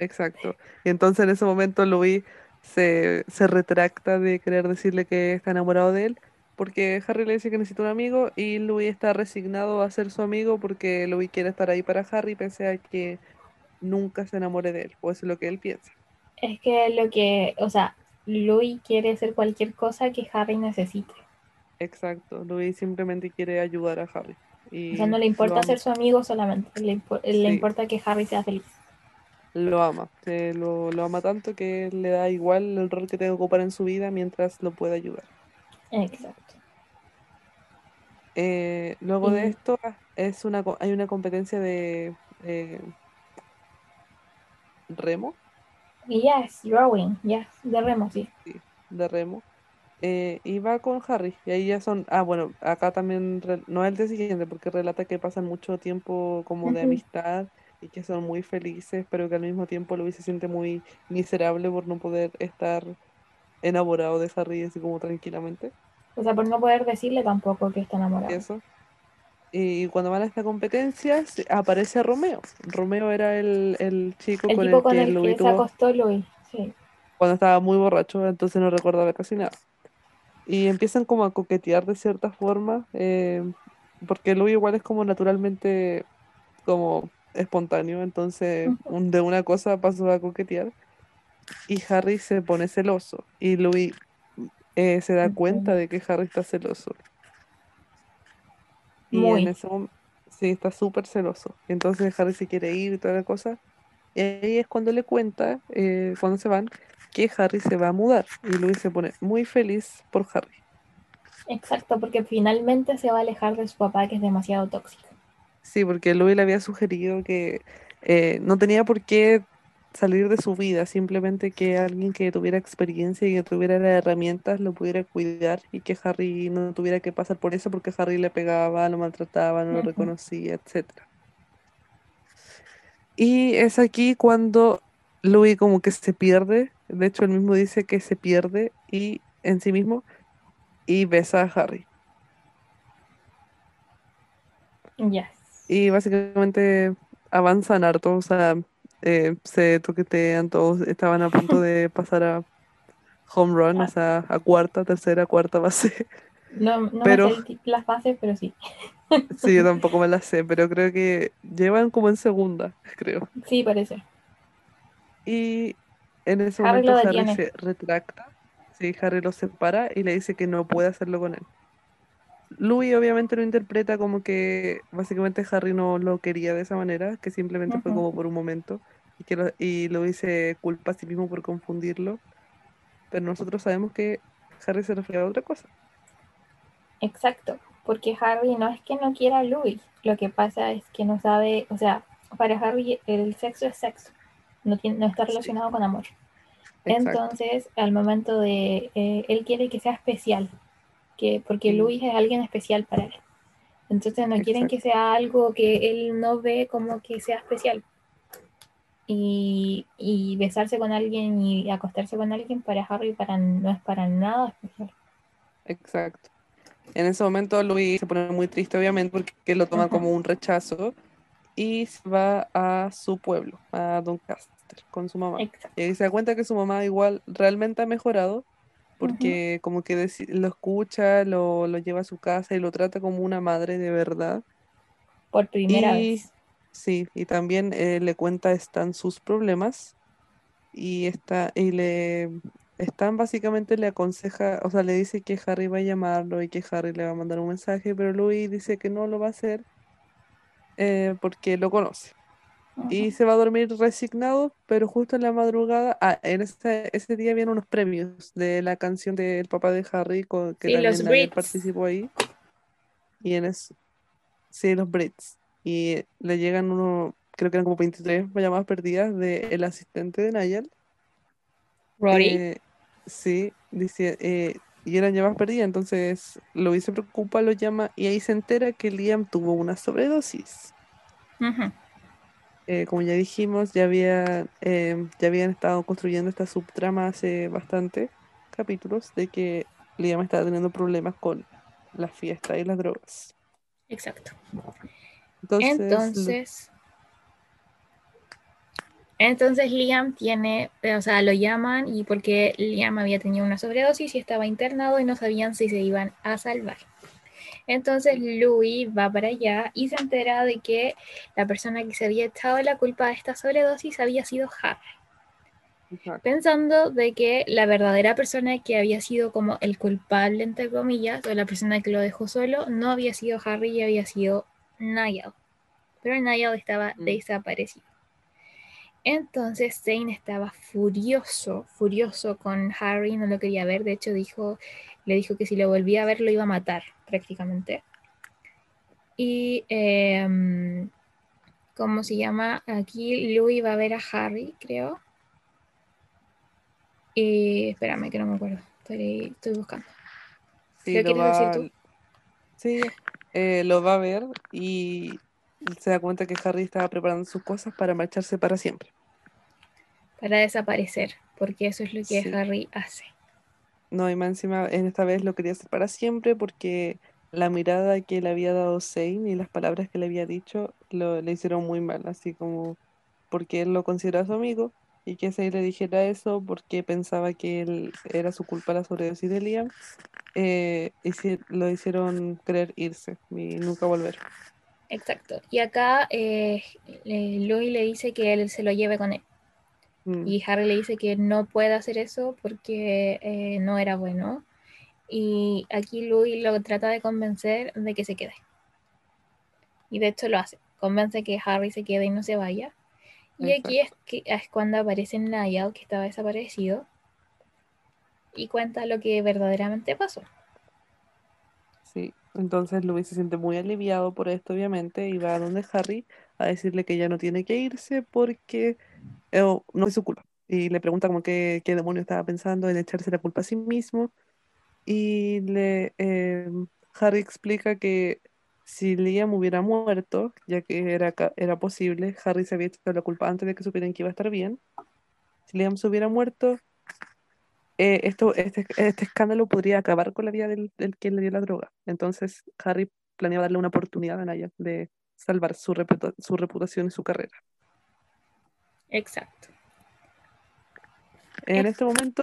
S2: Exacto. Y entonces en ese momento Louis se, se retracta de querer decirle que está enamorado de él, porque Harry le dice que necesita un amigo y Louis está resignado a ser su amigo porque Louis quiere estar ahí para Harry pese a que nunca se enamore de él, o eso es lo que él piensa.
S1: Es que lo que, o sea, Louis quiere hacer cualquier cosa que Harry necesite.
S2: Exacto. Louis simplemente quiere ayudar a Harry
S1: O sea, no le importa ser su amigo solamente, le, impo- le importa que Harry sea feliz.
S2: Lo ama. Lo, lo ama tanto que le da igual el rol que tenga que ocupar en su vida mientras lo pueda ayudar.
S1: Exacto.
S2: Eh, luego de esto es una, hay una competencia de eh, remo,
S1: yes, drawing, yes, de remo, sí.
S2: sí, de remo, eh, y va con Harry. Y ahí ya son, ah, bueno, acá también, no es el día siguiente, porque relata que pasan mucho tiempo como de amistad y que son muy felices, pero que al mismo tiempo Louis se siente muy miserable por no poder estar enamorado de Harry así como tranquilamente.
S1: O sea, por no poder decirle tampoco que está enamorado.
S2: eso. Y cuando van a esta competencia aparece Romeo. Romeo era el, el chico
S1: El
S2: con el
S1: con
S2: que
S1: el
S2: Louis
S1: que se acostó Louis, sí.
S2: cuando estaba muy borracho, entonces no recordaba casi nada. Y empiezan como a coquetear de cierta forma, eh, porque Louis igual es como naturalmente como espontáneo, entonces un- de una cosa pasó a coquetear y Harry se pone celoso y Louis eh, se da cuenta de que Harry está celoso y en ese momento sí está súper celoso. Entonces Harry se quiere ir y toda la cosa y ahí es cuando le cuenta, eh, cuando se van, que Harry se va a mudar y Louis se pone muy feliz por Harry.
S1: Exacto, porque finalmente se va a alejar de su papá que es demasiado tóxico.
S2: Sí, porque Louis le había sugerido que eh, no tenía por qué salir de su vida, simplemente que alguien que tuviera experiencia y que tuviera las herramientas lo pudiera cuidar y que Harry no tuviera que pasar por eso porque Harry le pegaba, lo maltrataba, no lo reconocía, etcétera. Y es aquí cuando Louis como que se pierde, de hecho él mismo dice que se pierde y en sí mismo y besa a Harry.
S1: Yes.
S2: Y básicamente avanzan harto, o sea, eh, se toquetean todos, estaban a punto de pasar a home run, o sea, a cuarta, tercera, cuarta base.
S1: No, no
S2: Pero-
S1: me sé las bases, pero sí.
S2: Sí, yo tampoco me la sé, pero creo que llevan como en segunda, creo.
S1: Sí, parece.
S2: Y en ese
S1: Harry
S2: momento Harry se retracta. Sí, Harry lo separa y le dice que no puede hacerlo con él. Louis obviamente lo interpreta como que básicamente Harry no lo quería de esa manera, que simplemente fue como por un momento y que lo, y Louis se culpa a sí mismo por confundirlo. Pero nosotros sabemos que Harry se refiere a otra cosa.
S1: Exacto. Porque Harry no es que no quiera a Louis. Lo que pasa es que no sabe, o sea, para Harry el sexo es sexo. No, tiene, no está
S2: Sí.
S1: relacionado con amor.
S2: Exacto.
S1: Entonces, al momento de, eh, él quiere que sea especial, que, porque. Luis es alguien especial para él. Entonces no quieren
S2: Exacto.
S1: que sea algo que él no ve como que sea especial. Y, y besarse con alguien y acostarse con alguien para Harry para, no es para nada especial.
S2: Exacto. En ese momento Louis se pone muy triste, obviamente, porque lo toma como un rechazo y se va a su pueblo, a Doncaster, con su mamá.
S1: Exacto.
S2: Y se da cuenta que su mamá igual realmente ha mejorado, porque como que lo escucha, lo, lo lleva a su casa y lo trata como una madre de verdad.
S1: Por primera
S2: Y
S1: vez.
S2: sí, y también eh, le cuenta están sus problemas y está y le están básicamente le aconseja, o sea, le dice que Harry va a llamarlo y que Harry le va a mandar un mensaje, pero Louis dice que no lo va a hacer eh, porque lo conoce. Y se va a dormir resignado, pero justo en la madrugada, ah, en ese, ese día vienen unos premios de la canción del papá de Harry, con, que
S1: Sí,
S2: también participó ahí. Y en eso, sí, los Brits. Y le llegan unos, creo que eran como 23 llamadas perdidas del asistente de Nigel.
S1: Rory.
S2: Eh, sí, dice, eh, y eran llamadas perdidas, entonces Louis se preocupa, lo llama y ahí se entera que Liam tuvo una sobredosis. Eh, como ya dijimos, ya había, eh, ya habían estado construyendo esta subtrama hace bastante capítulos de que Liam estaba teniendo problemas con las fiestas y las drogas.
S1: Exacto.
S2: Entonces,
S1: Entonces, entonces Liam tiene, eh, o sea, lo llaman y porque Liam había tenido una sobredosis y estaba internado y no sabían si se iban a salvar. Entonces Louis va para allá y se entera de que la persona que se había echado la culpa de esta sobredosis había sido Harry,
S2: Exacto.
S1: pensando de que la verdadera persona que había sido como el culpable, entre comillas, o la persona que lo dejó solo, no había sido Harry y había sido Niall. Pero Niall estaba
S2: Mm.
S1: desaparecido. Entonces Zane estaba furioso, furioso con Harry, no lo quería ver. De hecho, dijo, le dijo que si lo volvía a ver lo iba a matar, prácticamente. Y, em, ¿cómo se llama? Aquí Louis va a ver a Harry, creo. Y espérame, que no me acuerdo. Estoy, estoy buscando.
S2: Sí,
S1: ¿Qué
S2: lo
S1: quieres decir
S2: va,
S1: tú?
S2: sí, eh, lo va a ver y se da cuenta que Harry estaba preparando sus cosas para marcharse para siempre.
S1: Para desaparecer, porque eso es lo que
S2: Sí.
S1: Harry hace.
S2: No, y más encima, en esta vez lo quería hacer para siempre porque la mirada que le había dado Zane y las palabras que le había dicho lo, le hicieron muy mal, así como porque él lo considera su amigo y que Zane le dijera eso porque pensaba que él era su culpa la sobredosis de Liam, eh, hici- lo hicieron querer irse y nunca volver.
S1: Exacto. Y acá eh, Louis le dice que él se lo lleve con él.
S2: Mm,
S1: Y Harry le dice que no puede hacer eso porque eh, no era bueno. Y aquí Louis lo trata de convencer de que se quede. Y de hecho lo hace. Convence que Harry se quede y no se vaya. Y aquí es, que, es cuando aparece Niall, que estaba desaparecido, y cuenta lo que verdaderamente pasó.
S2: Sí, entonces Louis se siente muy aliviado por esto, obviamente, y va a donde Harry a decirle que ya no tiene que irse porque no es su culpa. Y le pregunta como qué, demonio estaba pensando en echarse la culpa a sí mismo. Y eh, Harry explica que si Liam hubiera muerto, ya que era, era posible, Harry se había echado la culpa antes de que supieran que iba a estar bien. Si Liam se hubiera muerto, eh, esto, este, este escándalo podría acabar con la vida del, del que le dio la droga. Entonces Harry planeaba darle una oportunidad a Naya de salvar su, reputa- su reputación y su carrera.
S1: Exacto.
S2: En
S1: Es-
S2: este momento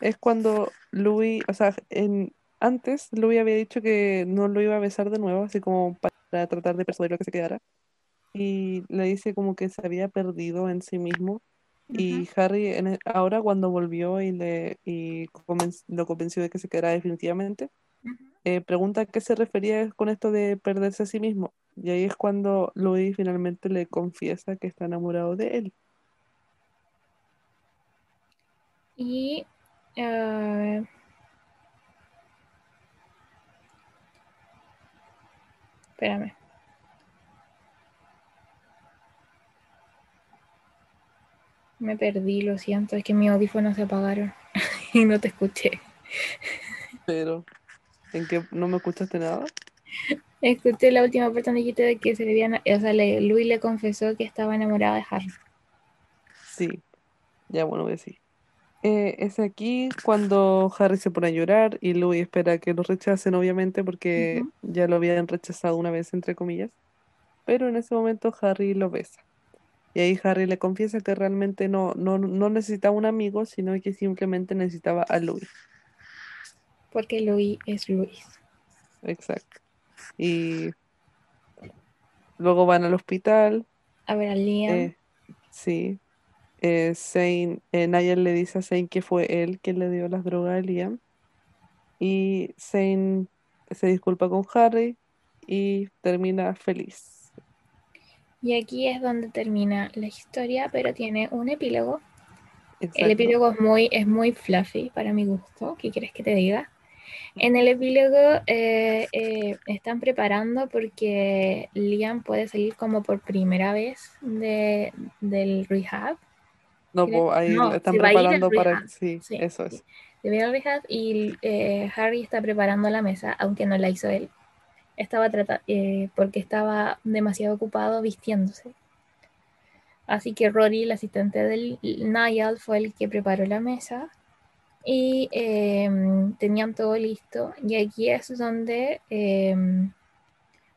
S2: es cuando Louis, o sea, en, antes Louis había dicho que no lo iba a besar de nuevo, así como para tratar de persuadirlo que se quedara. Y le dice como que se había perdido en sí mismo. Y Harry en e- ahora cuando volvió y, le, y lo convenció de que se quedara definitivamente, eh, pregunta a qué se refería con esto de perderse a sí mismo. Y ahí es cuando Louis finalmente le confiesa que está enamorado de él.
S1: Y eh, espérame. Me perdí, lo siento, es que mis audífonos se apagaron y no te escuché.
S2: Pero, ¿en qué no me escuchaste nada?
S1: Escuché la última parte donde dijiste de que se le había, o sea, le, Louis le confesó que estaba enamorado de Harry.
S2: Sí, ya bueno, voy a decir. Eh, es aquí cuando Harry se pone a llorar y Louis espera que lo rechacen, obviamente, porque ya lo habían rechazado una vez, entre comillas. Pero en ese momento Harry lo besa. Y ahí Harry le confiesa que realmente no, no, no necesitaba un amigo, sino que simplemente necesitaba a Louis.
S1: Porque Louis es Louis.
S2: Exacto. Y luego van al hospital.
S1: A ver, a Liam.
S2: eh, sí. Eh, Zane, eh, le dice a Zane que fue él quien le dio las drogas a Liam. Y Zane se disculpa con Harry y termina feliz.
S1: Y aquí es donde termina la historia, pero tiene un epílogo. El epílogo es muy, es muy fluffy para mi gusto. ¿Qué quieres que te diga? En el epílogo eh, eh, están preparando porque Liam puede salir como por primera vez de, del rehab.
S2: No, ahí
S1: no,
S2: están preparando para... Sí,
S1: Sí,
S2: eso es.
S1: Al rehab y eh, Harry está preparando la mesa, aunque no la hizo él. Estaba trata- eh, porque estaba demasiado ocupado vistiéndose. Así que Rory, el asistente del Niall, fue el que preparó la mesa y eh, tenían todo listo. Y aquí es donde, eh,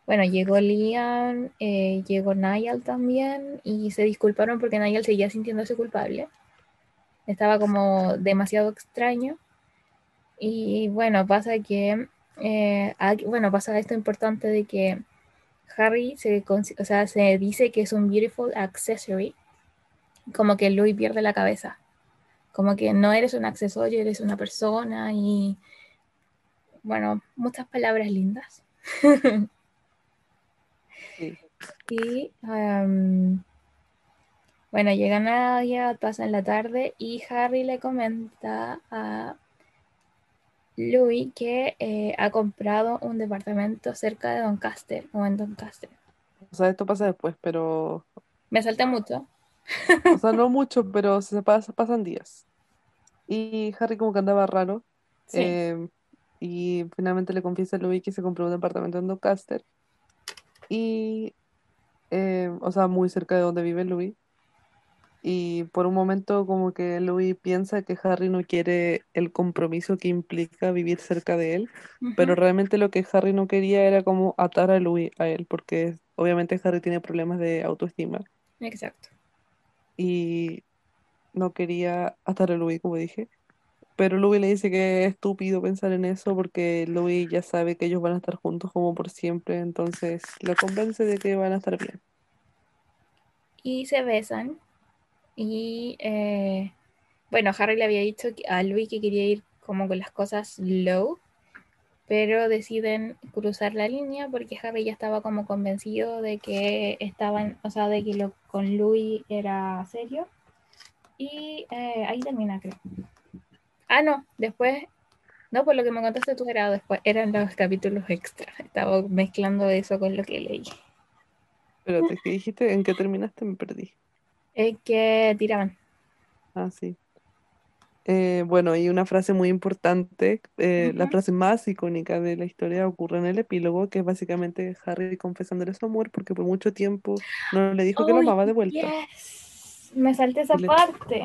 S1: bueno, llegó Liam, eh, llegó Niall también y se disculparon porque Niall seguía sintiéndose culpable. Estaba como demasiado extraño. Y bueno, pasa que, eh, aquí- bueno, pasa esto importante de que Harry se, o sea, se dice que es un beautiful accessory, como que Louis pierde la cabeza, como que no eres un accesorio, eres una persona y, bueno, muchas palabras lindas. Y um, bueno, llegan a ya pasan la tarde y Harry le comenta a Louis que eh, ha comprado un departamento cerca de Doncaster o en Doncaster.
S2: O sea, esto pasa después, pero...
S1: Me salté mucho.
S2: O sea, no mucho, pero se pas- pasan días. Y Harry como que andaba raro.
S1: Sí.
S2: eh, y finalmente le confiesa a Louis que se compró un departamento en Doncaster. Y... eh, o sea, muy cerca de donde vive Louis. Y por un momento como que Louis piensa que Harry no quiere el compromiso que implica vivir cerca de él. Pero realmente lo que Harry no quería era como atar a Louis a él, porque obviamente Harry tiene problemas de autoestima
S1: Exacto.
S2: y no quería atar a Louis, como dije. Pero Louis le dice que es estúpido pensar en eso porque Louis ya sabe que ellos van a estar juntos como por siempre, entonces lo convence de que van a estar bien.
S1: Y se besan. Y eh, bueno, Harry le había dicho a Louis que quería ir como con las cosas low, pero deciden cruzar la línea porque Harry ya estaba como convencido de que estaban, o sea, de que lo con Louis era serio. Y eh, ahí termina, creo. Ah, no, después, no, por lo que me contaste tú era después, eran los capítulos extra. Estaba mezclando eso con lo que leí.
S2: Espérate, ¿qué dijiste? ¿En qué terminaste? Me perdí.
S1: Es que tiraban.
S2: Ah, sí. Eh, bueno, y una frase muy importante, eh, la frase más icónica de la historia ocurre en el epílogo, que es básicamente Harry confesándole su amor porque por mucho tiempo no le dijo que lo
S1: ¡Ay,
S2: amaba de vuelta.
S1: yes! Me salté esa
S2: le-
S1: parte.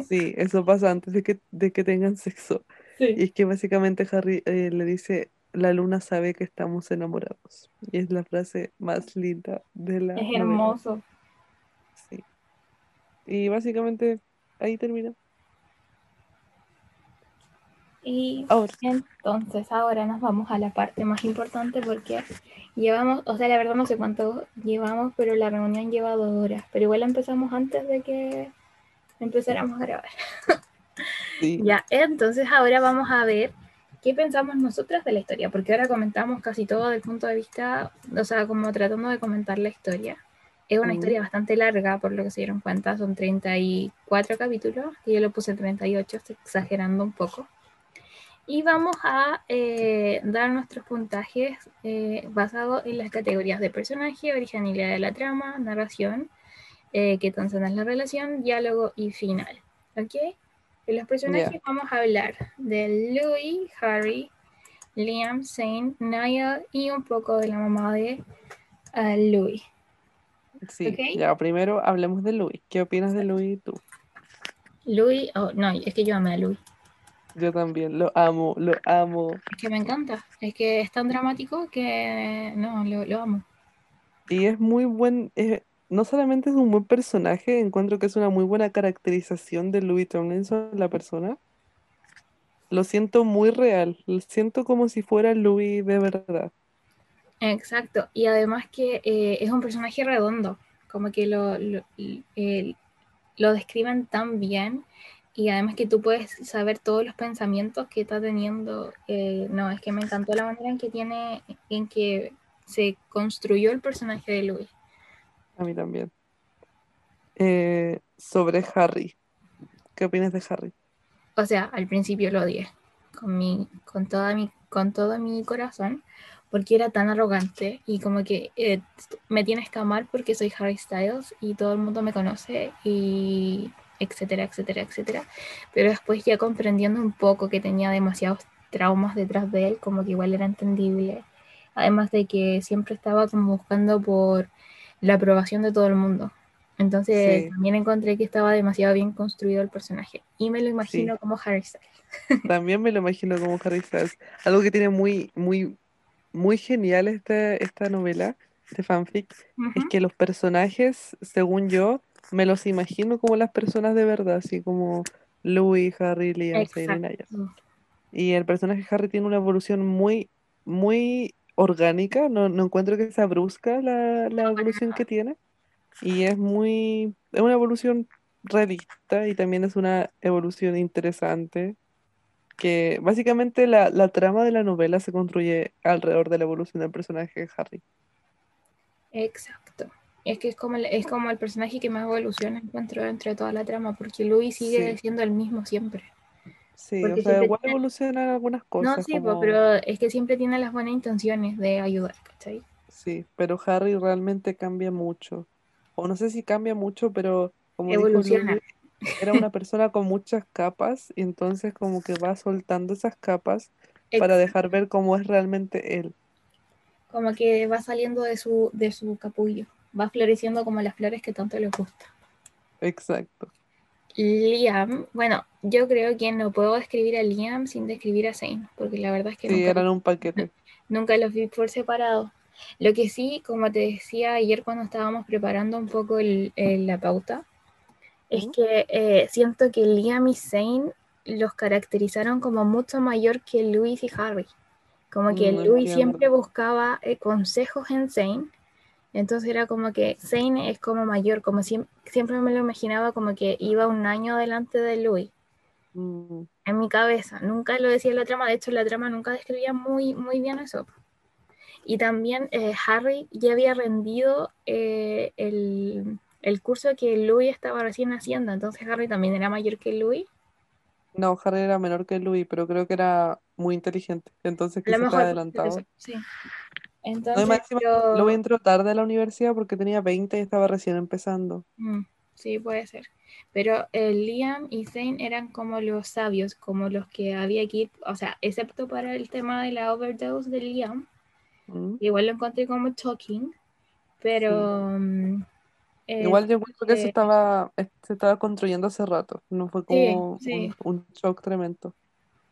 S2: Sí, eso pasa antes de que, de que tengan sexo. Y es que básicamente Harry eh, le dice, la luna sabe que estamos enamorados. Y es la frase más linda de la
S1: Es
S2: novela.
S1: hermoso.
S2: Sí. Y básicamente ahí termina.
S1: Y
S2: Ahora.
S1: entonces ahora nos vamos a la parte más importante porque llevamos, o sea, la verdad no sé cuánto llevamos, pero la reunión lleva dos horas. Pero igual empezamos antes de que empezáramos a grabar.
S2: Sí.
S1: Ya, entonces ahora vamos a ver qué pensamos nosotras de la historia, porque ahora comentamos casi todo desde el punto de vista, o sea, como tratando de comentar la historia. Es una
S2: Ujú.
S1: historia bastante larga, por lo que se dieron cuenta, son 34 capítulos, y yo lo puse en 38, estoy exagerando un poco. Y vamos a eh, dar nuestros puntajes eh, basados en las categorías de personaje, originalidad de la trama, narración, eh, qué tan sana es la relación, diálogo y final. ¿Ok? De los personajes vamos a hablar de Louis, Harry, Liam, Zane, Niall y un poco de la mamá de ah, Louis.
S2: Sí, ya primero hablemos de Louis. ¿Qué opinas de Louis tú?
S1: Louis, oh, no, es que yo amé a Louis.
S2: Yo también, lo amo, lo amo.
S1: Es que me encanta. Es que es tan dramático que no, lo, lo amo.
S2: Y es muy buen, es- no solamente es un buen personaje, encuentro que es una muy buena caracterización de Louis Tomlinson, la persona. Lo siento muy real, lo siento como si fuera Louis de verdad.
S1: Exacto, y además que eh, es un personaje redondo, como que lo, lo, lo describen tan bien y además que tú puedes saber todos los pensamientos que está teniendo. eh, no, es que me encantó la manera en que tiene, en que se construyó el personaje de Louis.
S2: A mí también. Eh, sobre Harry. ¿Qué opinas de Harry?
S1: O sea, al principio lo odié con, mi, con, toda mi, con todo mi corazón, porque era tan arrogante y como que eh, me tienes que amar porque soy Harry Styles y todo el mundo me conoce y etcétera, etcétera, etcétera. Pero después ya comprendiendo un poco que tenía demasiados traumas detrás de él, como que igual era entendible. Además de que siempre estaba como buscando por la aprobación de todo el mundo. Entonces
S2: Sí.
S1: también encontré que estaba demasiado bien construido el personaje. Y me lo imagino
S2: Sí.
S1: como Harry Styles.
S2: También me lo imagino como Harry Styles. Algo que tiene muy, muy, muy genial esta, esta novela, este fanfic, es
S1: Ujú.
S2: que los personajes, según yo, me los imagino como las personas de verdad, así como Louis, Harry, Liam.
S1: Exacto.
S2: Y el personaje Harry tiene una evolución muy, muy orgánica, no, no encuentro que sea brusca la, la evolución que tiene. Y es muy, es una evolución realista y también es una evolución interesante. Que básicamente la, la trama de la novela se construye alrededor de la evolución del personaje de Harry.
S1: Exacto. Es que es como, el, es como el personaje que más evoluciona encuentro dentro de toda la trama, porque Louis sigue
S2: Sí.
S1: siendo el mismo siempre.
S2: Sí,
S1: Porque
S2: o sea, igual
S1: tiene-
S2: evolucionan algunas
S1: No,
S2: cosas,
S1: sí, po,
S2: como...
S1: pero es que siempre tiene las buenas intenciones de ayudar, ¿cachai?
S2: Sí, pero Harry realmente cambia mucho. O no sé si cambia mucho, pero como dijo
S1: Evoluciona.
S2: Era una persona con muchas capas y entonces como que va soltando esas capas para dejar ver cómo es realmente él.
S1: Como que va saliendo de su, de su capullo, va floreciendo como las flores que tanto les gusta.
S2: Exacto.
S1: Liam, bueno, yo creo que no puedo describir a Liam sin describir a Zane, porque la verdad es que
S2: Sí,
S1: nunca,
S2: eran un paquete.
S1: nunca los vi por separado. Lo que sí, como te decía ayer cuando estábamos preparando un poco el- el- la pauta, es
S2: ¿Mm?
S1: que eh, siento que Liam y Zane los caracterizaron como mucho mayor que Louis y Harry. Como que
S2: Mm,
S1: Louis
S2: entiendo.
S1: siempre buscaba eh, consejos en Zane, entonces era como que Zane es como mayor, como siem- siempre me lo imaginaba como que iba un año adelante de Louis
S2: Mm,
S1: en mi cabeza. Nunca lo decía en la trama, de hecho la trama nunca describía muy, muy bien eso. Y también eh, Harry ya había rendido eh, el, el curso que Louis estaba recién haciendo, entonces Harry también era mayor que Louis.
S2: No, Harry era menor que Louis, pero creo que era muy inteligente, entonces quizás estaba
S1: mejor
S2: adelantado.
S1: eso, sí. Entonces,
S2: más encima,
S1: yo-
S2: Louis entró tarde a la universidad porque tenía 20 y estaba recién empezando.
S1: Mm, sí, puede ser. Pero eh, Liam y Zane eran como los sabios, como los que había que ir, o sea, excepto para el tema de la overdose de Liam,
S2: Mm.
S1: igual lo encontré como shocking, pero... mm, eh,
S2: Igual yo creo que
S1: eh,
S2: estaba, eh, se estaba construyendo hace rato, no fue
S1: Sí,
S2: como
S1: sí.
S2: un, un shock tremendo.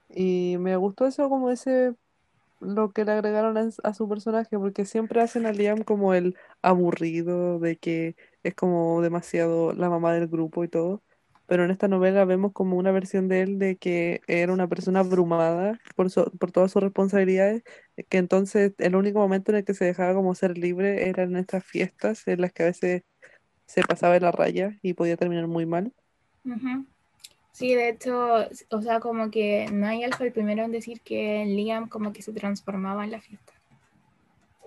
S2: Y me gustó eso como ese, lo que le agregaron a, a su personaje, porque siempre hacen a Liam como el aburrido, de que es como demasiado la mamá del grupo y todo. pero en esta novela vemos como una versión de él de que era una persona abrumada por, su- por todas sus responsabilidades, que entonces el único momento en el que se dejaba como ser libre era en estas fiestas en las que a veces se pasaba de la raya y podía terminar muy mal.
S1: Sí, de hecho, o sea, como que Niall fue el primero en decir que Liam como que se transformaba en la fiesta.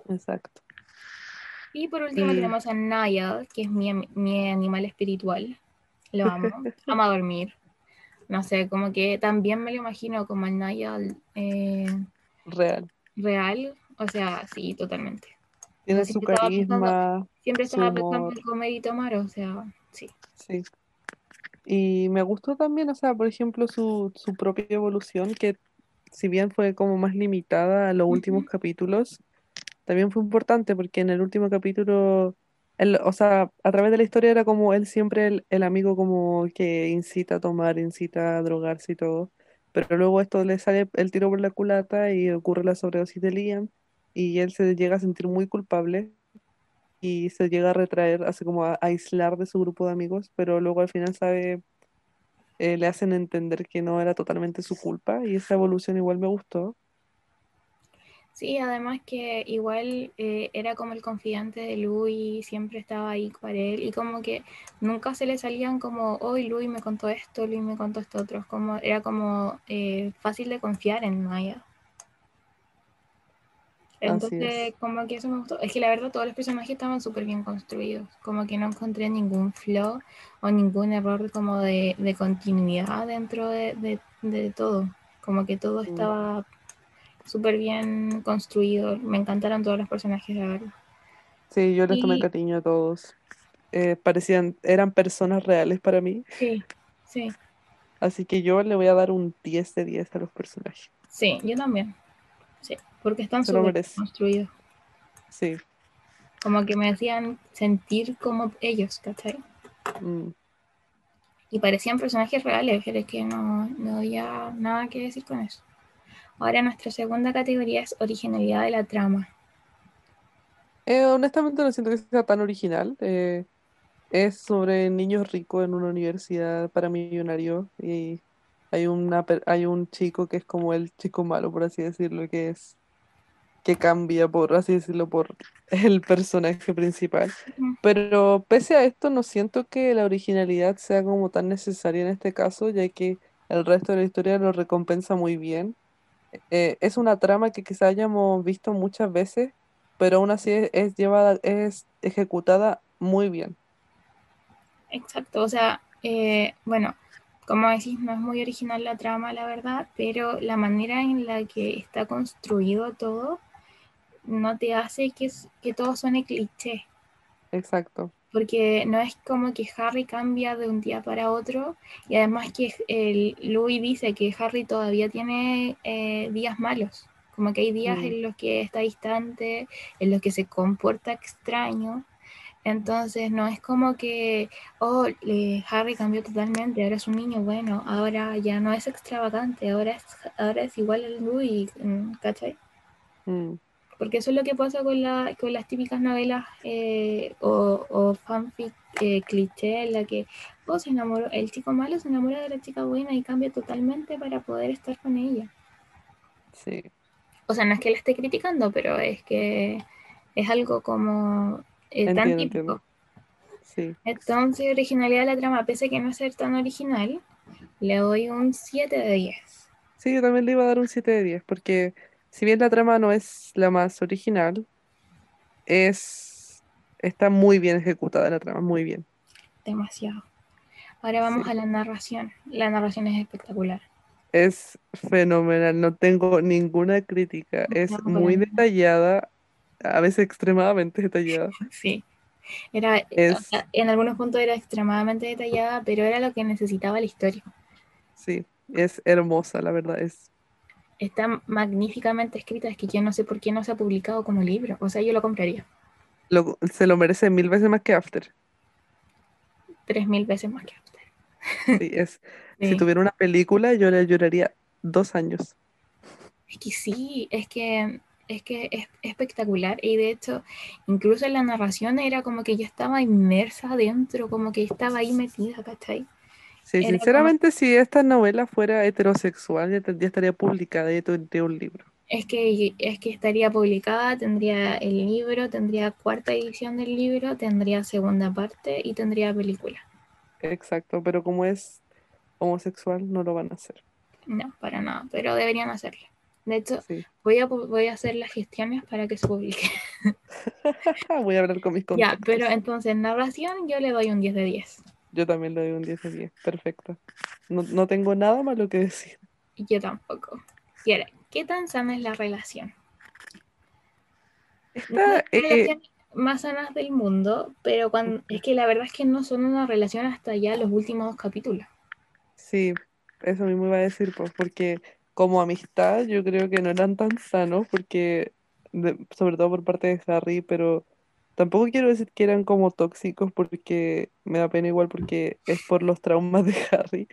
S2: Exacto.
S1: Y por último tenemos a Niall, que es mi, mi animal espiritual. Lo amo, ama dormir. No sé, como que también me lo imagino como el Niall eh,
S2: Real.
S1: real. O sea, sí, totalmente.
S2: Tiene
S1: sea,
S2: su
S1: siempre estaba pensando-
S2: carisma,
S1: Siempre estaba pensando en comer y tomar, o sea, sí.
S2: sí. Y me gustó también, o sea, por ejemplo, su, su propia evolución, que si bien fue como más limitada a los últimos capítulos, también fue importante porque en el último capítulo, él, o sea, a través de la historia era como él siempre el, el amigo como que incita a tomar, incita a drogarse y todo, pero luego esto le sale el tiro por la culata y ocurre la sobredosis de Liam y él se llega a sentir muy culpable y se llega a retraer, así como a, aislar de su grupo de amigos, pero luego al final sabe, eh, le hacen entender que no era totalmente su culpa y esa evolución igual me gustó.
S1: Sí, además que igual eh, era como el confidente de Louis, siempre estaba ahí para él y como que nunca se le salían como, hoy Louis me contó esto, Louis me contó esto otro, como, era como eh, fácil de confiar en Maya. Entonces,
S2: es.
S1: como que eso me gustó. Es que la verdad todos los personajes estaban súper bien construidos, como que no encontré ningún flaw o ningún error como de, de continuidad dentro de, de- de todo, como que todo estaba súper bien construido. Me encantaron todos los personajes, la verdad.
S2: Sí, yo les tomé
S1: Y-
S2: cariño a todos. Eh, parecían, eran personas reales para mí,
S1: Sí, sí,
S2: así que yo le voy a dar un 10 de 10 a los personajes.
S1: sí, yo también. Sí, porque están súper construidos.
S2: Sí.
S1: Como que me hacían sentir como ellos, ¿cachai?
S2: mm.
S1: Y parecían personajes reales, pero es que no, no había nada que decir con eso. Ahora nuestra segunda categoría es originalidad de la trama.
S2: Eh, honestamente no siento que sea tan original. eh, es sobre niños ricos en una universidad para millonarios y hay una hay un chico que es como el chico malo, por así decirlo, que es que cambia, por así decirlo, por el personaje principal. Pero pese a esto, no siento que la originalidad sea como tan necesaria en este caso, ya que el resto de la historia lo recompensa muy bien. Eh, es una trama que quizá hayamos visto muchas veces, pero aún así es, es llevada, es ejecutada muy bien.
S1: Exacto, o sea, eh, bueno, como decís, no es muy original la trama, la verdad, pero la manera en la que está construido todo no te hace que, que todo suene cliché.
S2: Exacto.
S1: porque no es como que Harry cambia de un día para otro y además que el Louis dice que Harry todavía tiene eh, días malos, como que hay días
S2: Mm.
S1: en los que está distante, en los que se comporta extraño. Entonces no es como que, oh, eh, Harry cambió totalmente, ahora es un niño bueno, ahora ya no es extravagante, ahora es, ahora es igual al Louis, mm, ¿cachai?
S2: Mm,
S1: Porque eso es lo que pasa con, la, con las típicas novelas eh, o, o fanfic eh, cliché en la que oh, se enamoró, el chico malo se enamora de la chica buena y cambia totalmente para poder estar con ella.
S2: sí,
S1: O sea, no es que la esté criticando, pero es que es algo como eh, tan típico.
S2: Sí.
S1: Entonces, originalidad de la trama, pese a que no ser tan original, le doy un 7 de 10.
S2: Sí, yo también le iba a dar un 7 de 10, porque si bien la trama no es la más original, es está muy bien ejecutada la trama, muy bien.
S1: Demasiado. Ahora vamos
S2: Sí.
S1: a la narración. La narración es espectacular.
S2: Es fenomenal, no tengo ninguna crítica, es
S1: No,
S2: muy detallada, a veces extremadamente detallada.
S1: Sí. Era,
S2: Es,
S1: a- en algunos puntos era extremadamente detallada, pero era lo que necesitaba la historia.
S2: sí, es hermosa, la verdad, es
S1: Está magníficamente escrita, es que yo no sé por qué no se ha publicado como libro. O sea, yo lo compraría
S2: lo- se lo merece mil veces más que After.
S1: tres mil veces más que After.
S2: Sí, es, si
S1: Sí.
S2: tuviera una película, yo le lloraría dos años.
S1: Es que sí, es que es que es espectacular y de hecho incluso en la narración era como que yo estaba inmersa adentro, como que estaba ahí metida, ¿cachai?
S2: Sí,
S1: Era como,
S2: sinceramente, si esta novela fuera heterosexual, ya, estaría publicada, ya tendría un libro.
S1: es que, es que estaría publicada, tendría el libro, tendría cuarta edición del libro, tendría segunda parte y tendría película.
S2: Exacto, pero como es homosexual, no lo van a hacer.
S1: No, para nada, pero deberían hacerlo. De hecho,
S2: Sí.
S1: voy a, voy a hacer las gestiones para que se publique.
S2: Voy a hablar con mis
S1: Ya,
S2: contactos.
S1: pero entonces, narración, yo le doy un 10 de 10.
S2: Yo también le doy un 10 de 10. Perfecto. No, no tengo nada malo que decir.
S1: Yo tampoco. Y ahora, ¿qué tan sana es la relación?
S2: Esta, eh,
S1: relación más sanas del mundo, pero cuando, es que la verdad es que no son una relación hasta ya los últimos dos capítulos.
S2: sí, eso mismo iba a decir, pues, porque como amistad yo creo que no eran tan sanos, porque, sobre todo por parte de Harry, pero tampoco quiero decir que eran como tóxicos, porque me da pena igual, porque es por los traumas de Harry.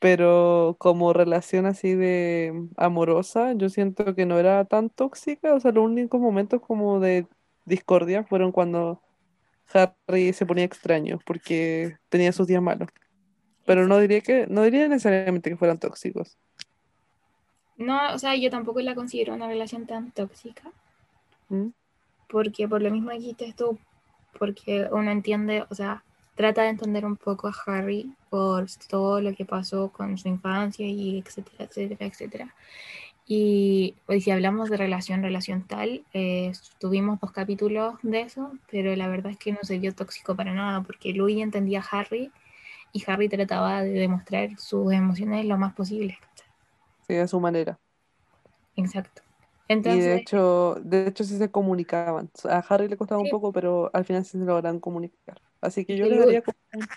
S2: Pero como relación así de amorosa, yo siento que no era tan tóxica. O sea, los únicos momentos como de discordia fueron cuando Harry se ponía extraño porque tenía sus días malos. Pero no diría que, no diría necesariamente que fueran tóxicos.
S1: No, o sea, yo tampoco la considero una relación tan tóxica,
S2: ¿Mm?
S1: porque por lo mismo dijiste tú, porque uno entiende, o sea, trata de entender un poco a Harry por todo lo que pasó con su infancia y etcétera, etcétera, etcétera. Y pues, si hablamos de relación, relación tal, eh, tuvimos dos capítulos de eso, pero la verdad es que no se vio tóxico para nada, porque Louis entendía a Harry y Harry trataba de demostrar sus emociones lo más posible.
S2: Sí, a su manera.
S1: Exacto.
S2: Y de hecho, de hecho sí se comunicaban. A Harry le costaba un poco, pero al final sí se lograron comunicar. Así que yo le daría como un,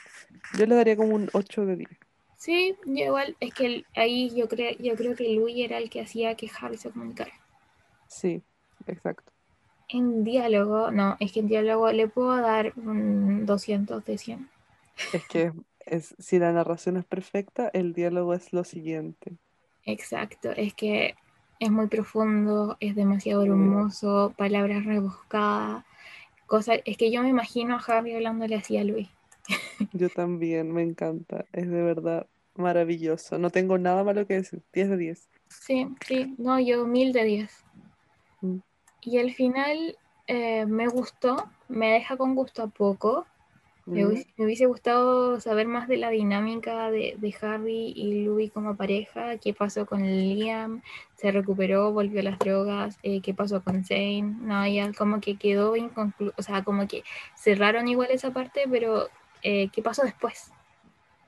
S2: yo le daría como un 8 de 10.
S1: sí, yo igual, es que el- ahí yo creo, yo creo que Louis era el que hacía que Harry se comunicara.
S2: Sí, exacto.
S1: En diálogo, no, es que en diálogo le puedo dar un 200 de 100.
S2: Es que es, si la narración es perfecta, el diálogo es lo siguiente.
S1: Exacto, es que es muy profundo, es demasiado hermoso, palabras rebuscadas, cosas, es que yo me imagino a Harry hablándole así a Louis.
S2: Yo también, me encanta. Es de verdad maravilloso. No tengo nada malo que decir. 10 de 10.
S1: Sí, sí, no, yo mil de 10.
S2: Mm.
S1: Y el final eh, me gustó, me deja con gusto a poco. Me hubiese, me hubiese gustado saber más de la dinámica de, de Harry y Louis como pareja, qué pasó con Liam, se recuperó, volvió a las drogas, eh, qué pasó con Zane, no, ya como que quedó inconcluso, o sea, como que cerraron igual esa parte, pero eh, ¿qué pasó después?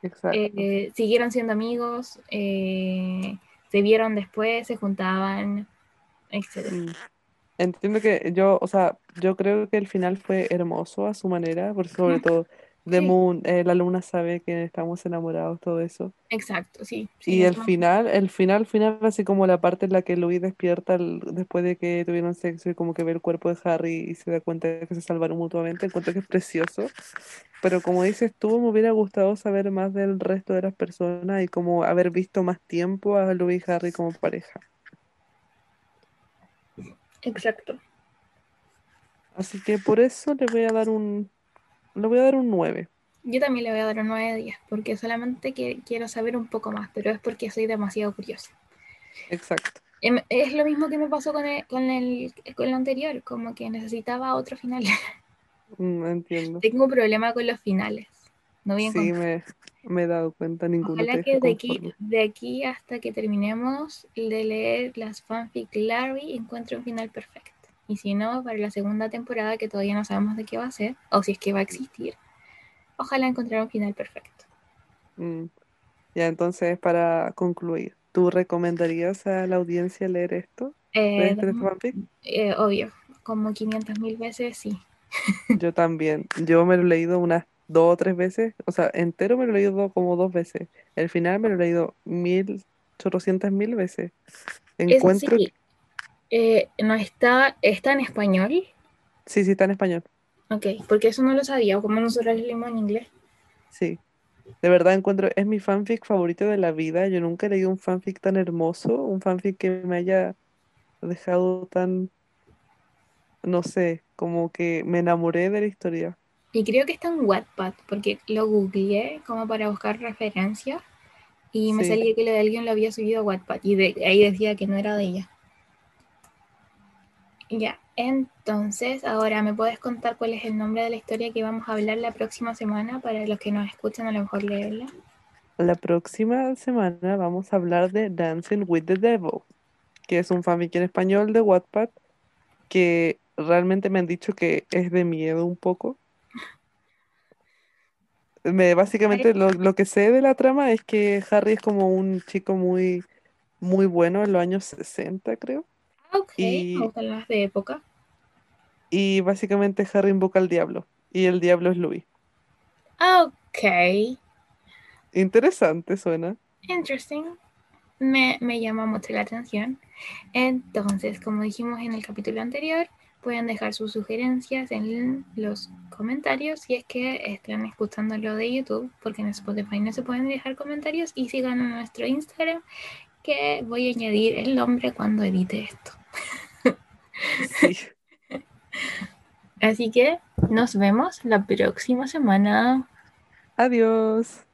S2: Exacto.
S1: Eh, siguieron siendo amigos, se vieron después, se juntaban, etc.
S2: Entiendo que yo, o sea, yo creo que el final fue hermoso a su manera, porque sobre todo The
S1: sí.
S2: Moon, eh, la luna sabe que estamos enamorados, todo eso.
S1: Exacto, sí. sí,
S2: Y el final, el final, final, así como la parte en la que Louis despierta el- después de que tuvieron sexo y como que ve el cuerpo de Harry y se da cuenta de que se salvaron mutuamente, encuentro que es precioso. Pero como dices tú, me hubiera gustado saber más del resto de las personas y como haber visto más tiempo a Louis y Harry como pareja.
S1: Exacto.
S2: Así que por eso le voy a dar un, le voy a dar un 9.
S1: Yo también le voy a dar un 9 de 10, porque solamente que quiero saber un poco más, pero es porque soy demasiado curiosa.
S2: Exacto.
S1: Em, Es lo mismo que me pasó con el, con el, con lo anterior, como que necesitaba otro final.
S2: Mm, entiendo.
S1: Tengo un problema con los finales. No voy a
S2: Sí, me, me he dado cuenta, ninguno
S1: Ojalá que de aquí, de aquí hasta que terminemos de leer las fanfic Larry encuentre un final perfecto. Y si no, para la segunda temporada, que todavía no sabemos de qué va a ser, o si es que va a existir, ojalá encontrar un final perfecto.
S2: Mm. Ya, entonces, para concluir, ¿tú recomendarías a la audiencia leer esto? ¿De
S1: Eh,
S2: este fanfic?
S1: eh, obvio, como 500 mil veces, sí.
S2: Yo también. Yo me lo he leído unas dos o tres veces. O sea, entero me lo he leído do- como dos veces. El final me lo he leído mil, chorrocientas mil veces. Encuentro...
S1: sí, eh, no está, está en español,
S2: Sí, sí, está en español.
S1: ok, porque eso no lo sabía, como nosotros leímos en inglés.
S2: Sí. De verdad encuentro... Es mi fanfic favorito de la vida. Yo nunca he leído un fanfic tan hermoso. Un fanfic que me haya dejado tan... No sé, como que me enamoré de la historia.
S1: Y creo que está en Wattpad, porque lo googleé como para buscar referencias y me
S2: Sí.
S1: salía que lo de alguien lo había subido a Wattpad y de ahí decía que no era de ella. Ya, entonces ahora me puedes contar cuál es el nombre de la historia que vamos a hablar la próxima semana para los que nos escuchan a lo mejor leerla.
S2: La próxima semana vamos a hablar de Dancing with the Devil, que es un fanfic en español de Wattpad que realmente me han dicho que es de miedo un poco. Me, básicamente lo, lo que sé de la trama es que Harry es como un chico muy, muy bueno en los años 60, creo.
S1: Ah, Ok,
S2: Y-
S1: las de época.
S2: Y básicamente Harry invoca al diablo. Y el diablo es Louis.
S1: Ah, Ok,
S2: Interesante suena.
S1: interesting. Me, me llama mucho la atención. Entonces, como dijimos en el capítulo anterior, pueden dejar sus sugerencias en los comentarios si es que están escuchando lo de YouTube, porque en Spotify no se pueden dejar comentarios. Y sigan a nuestro Instagram, que voy a añadir el nombre cuando edite esto.
S2: Sí.
S1: Así que nos vemos la próxima semana.
S2: Adiós.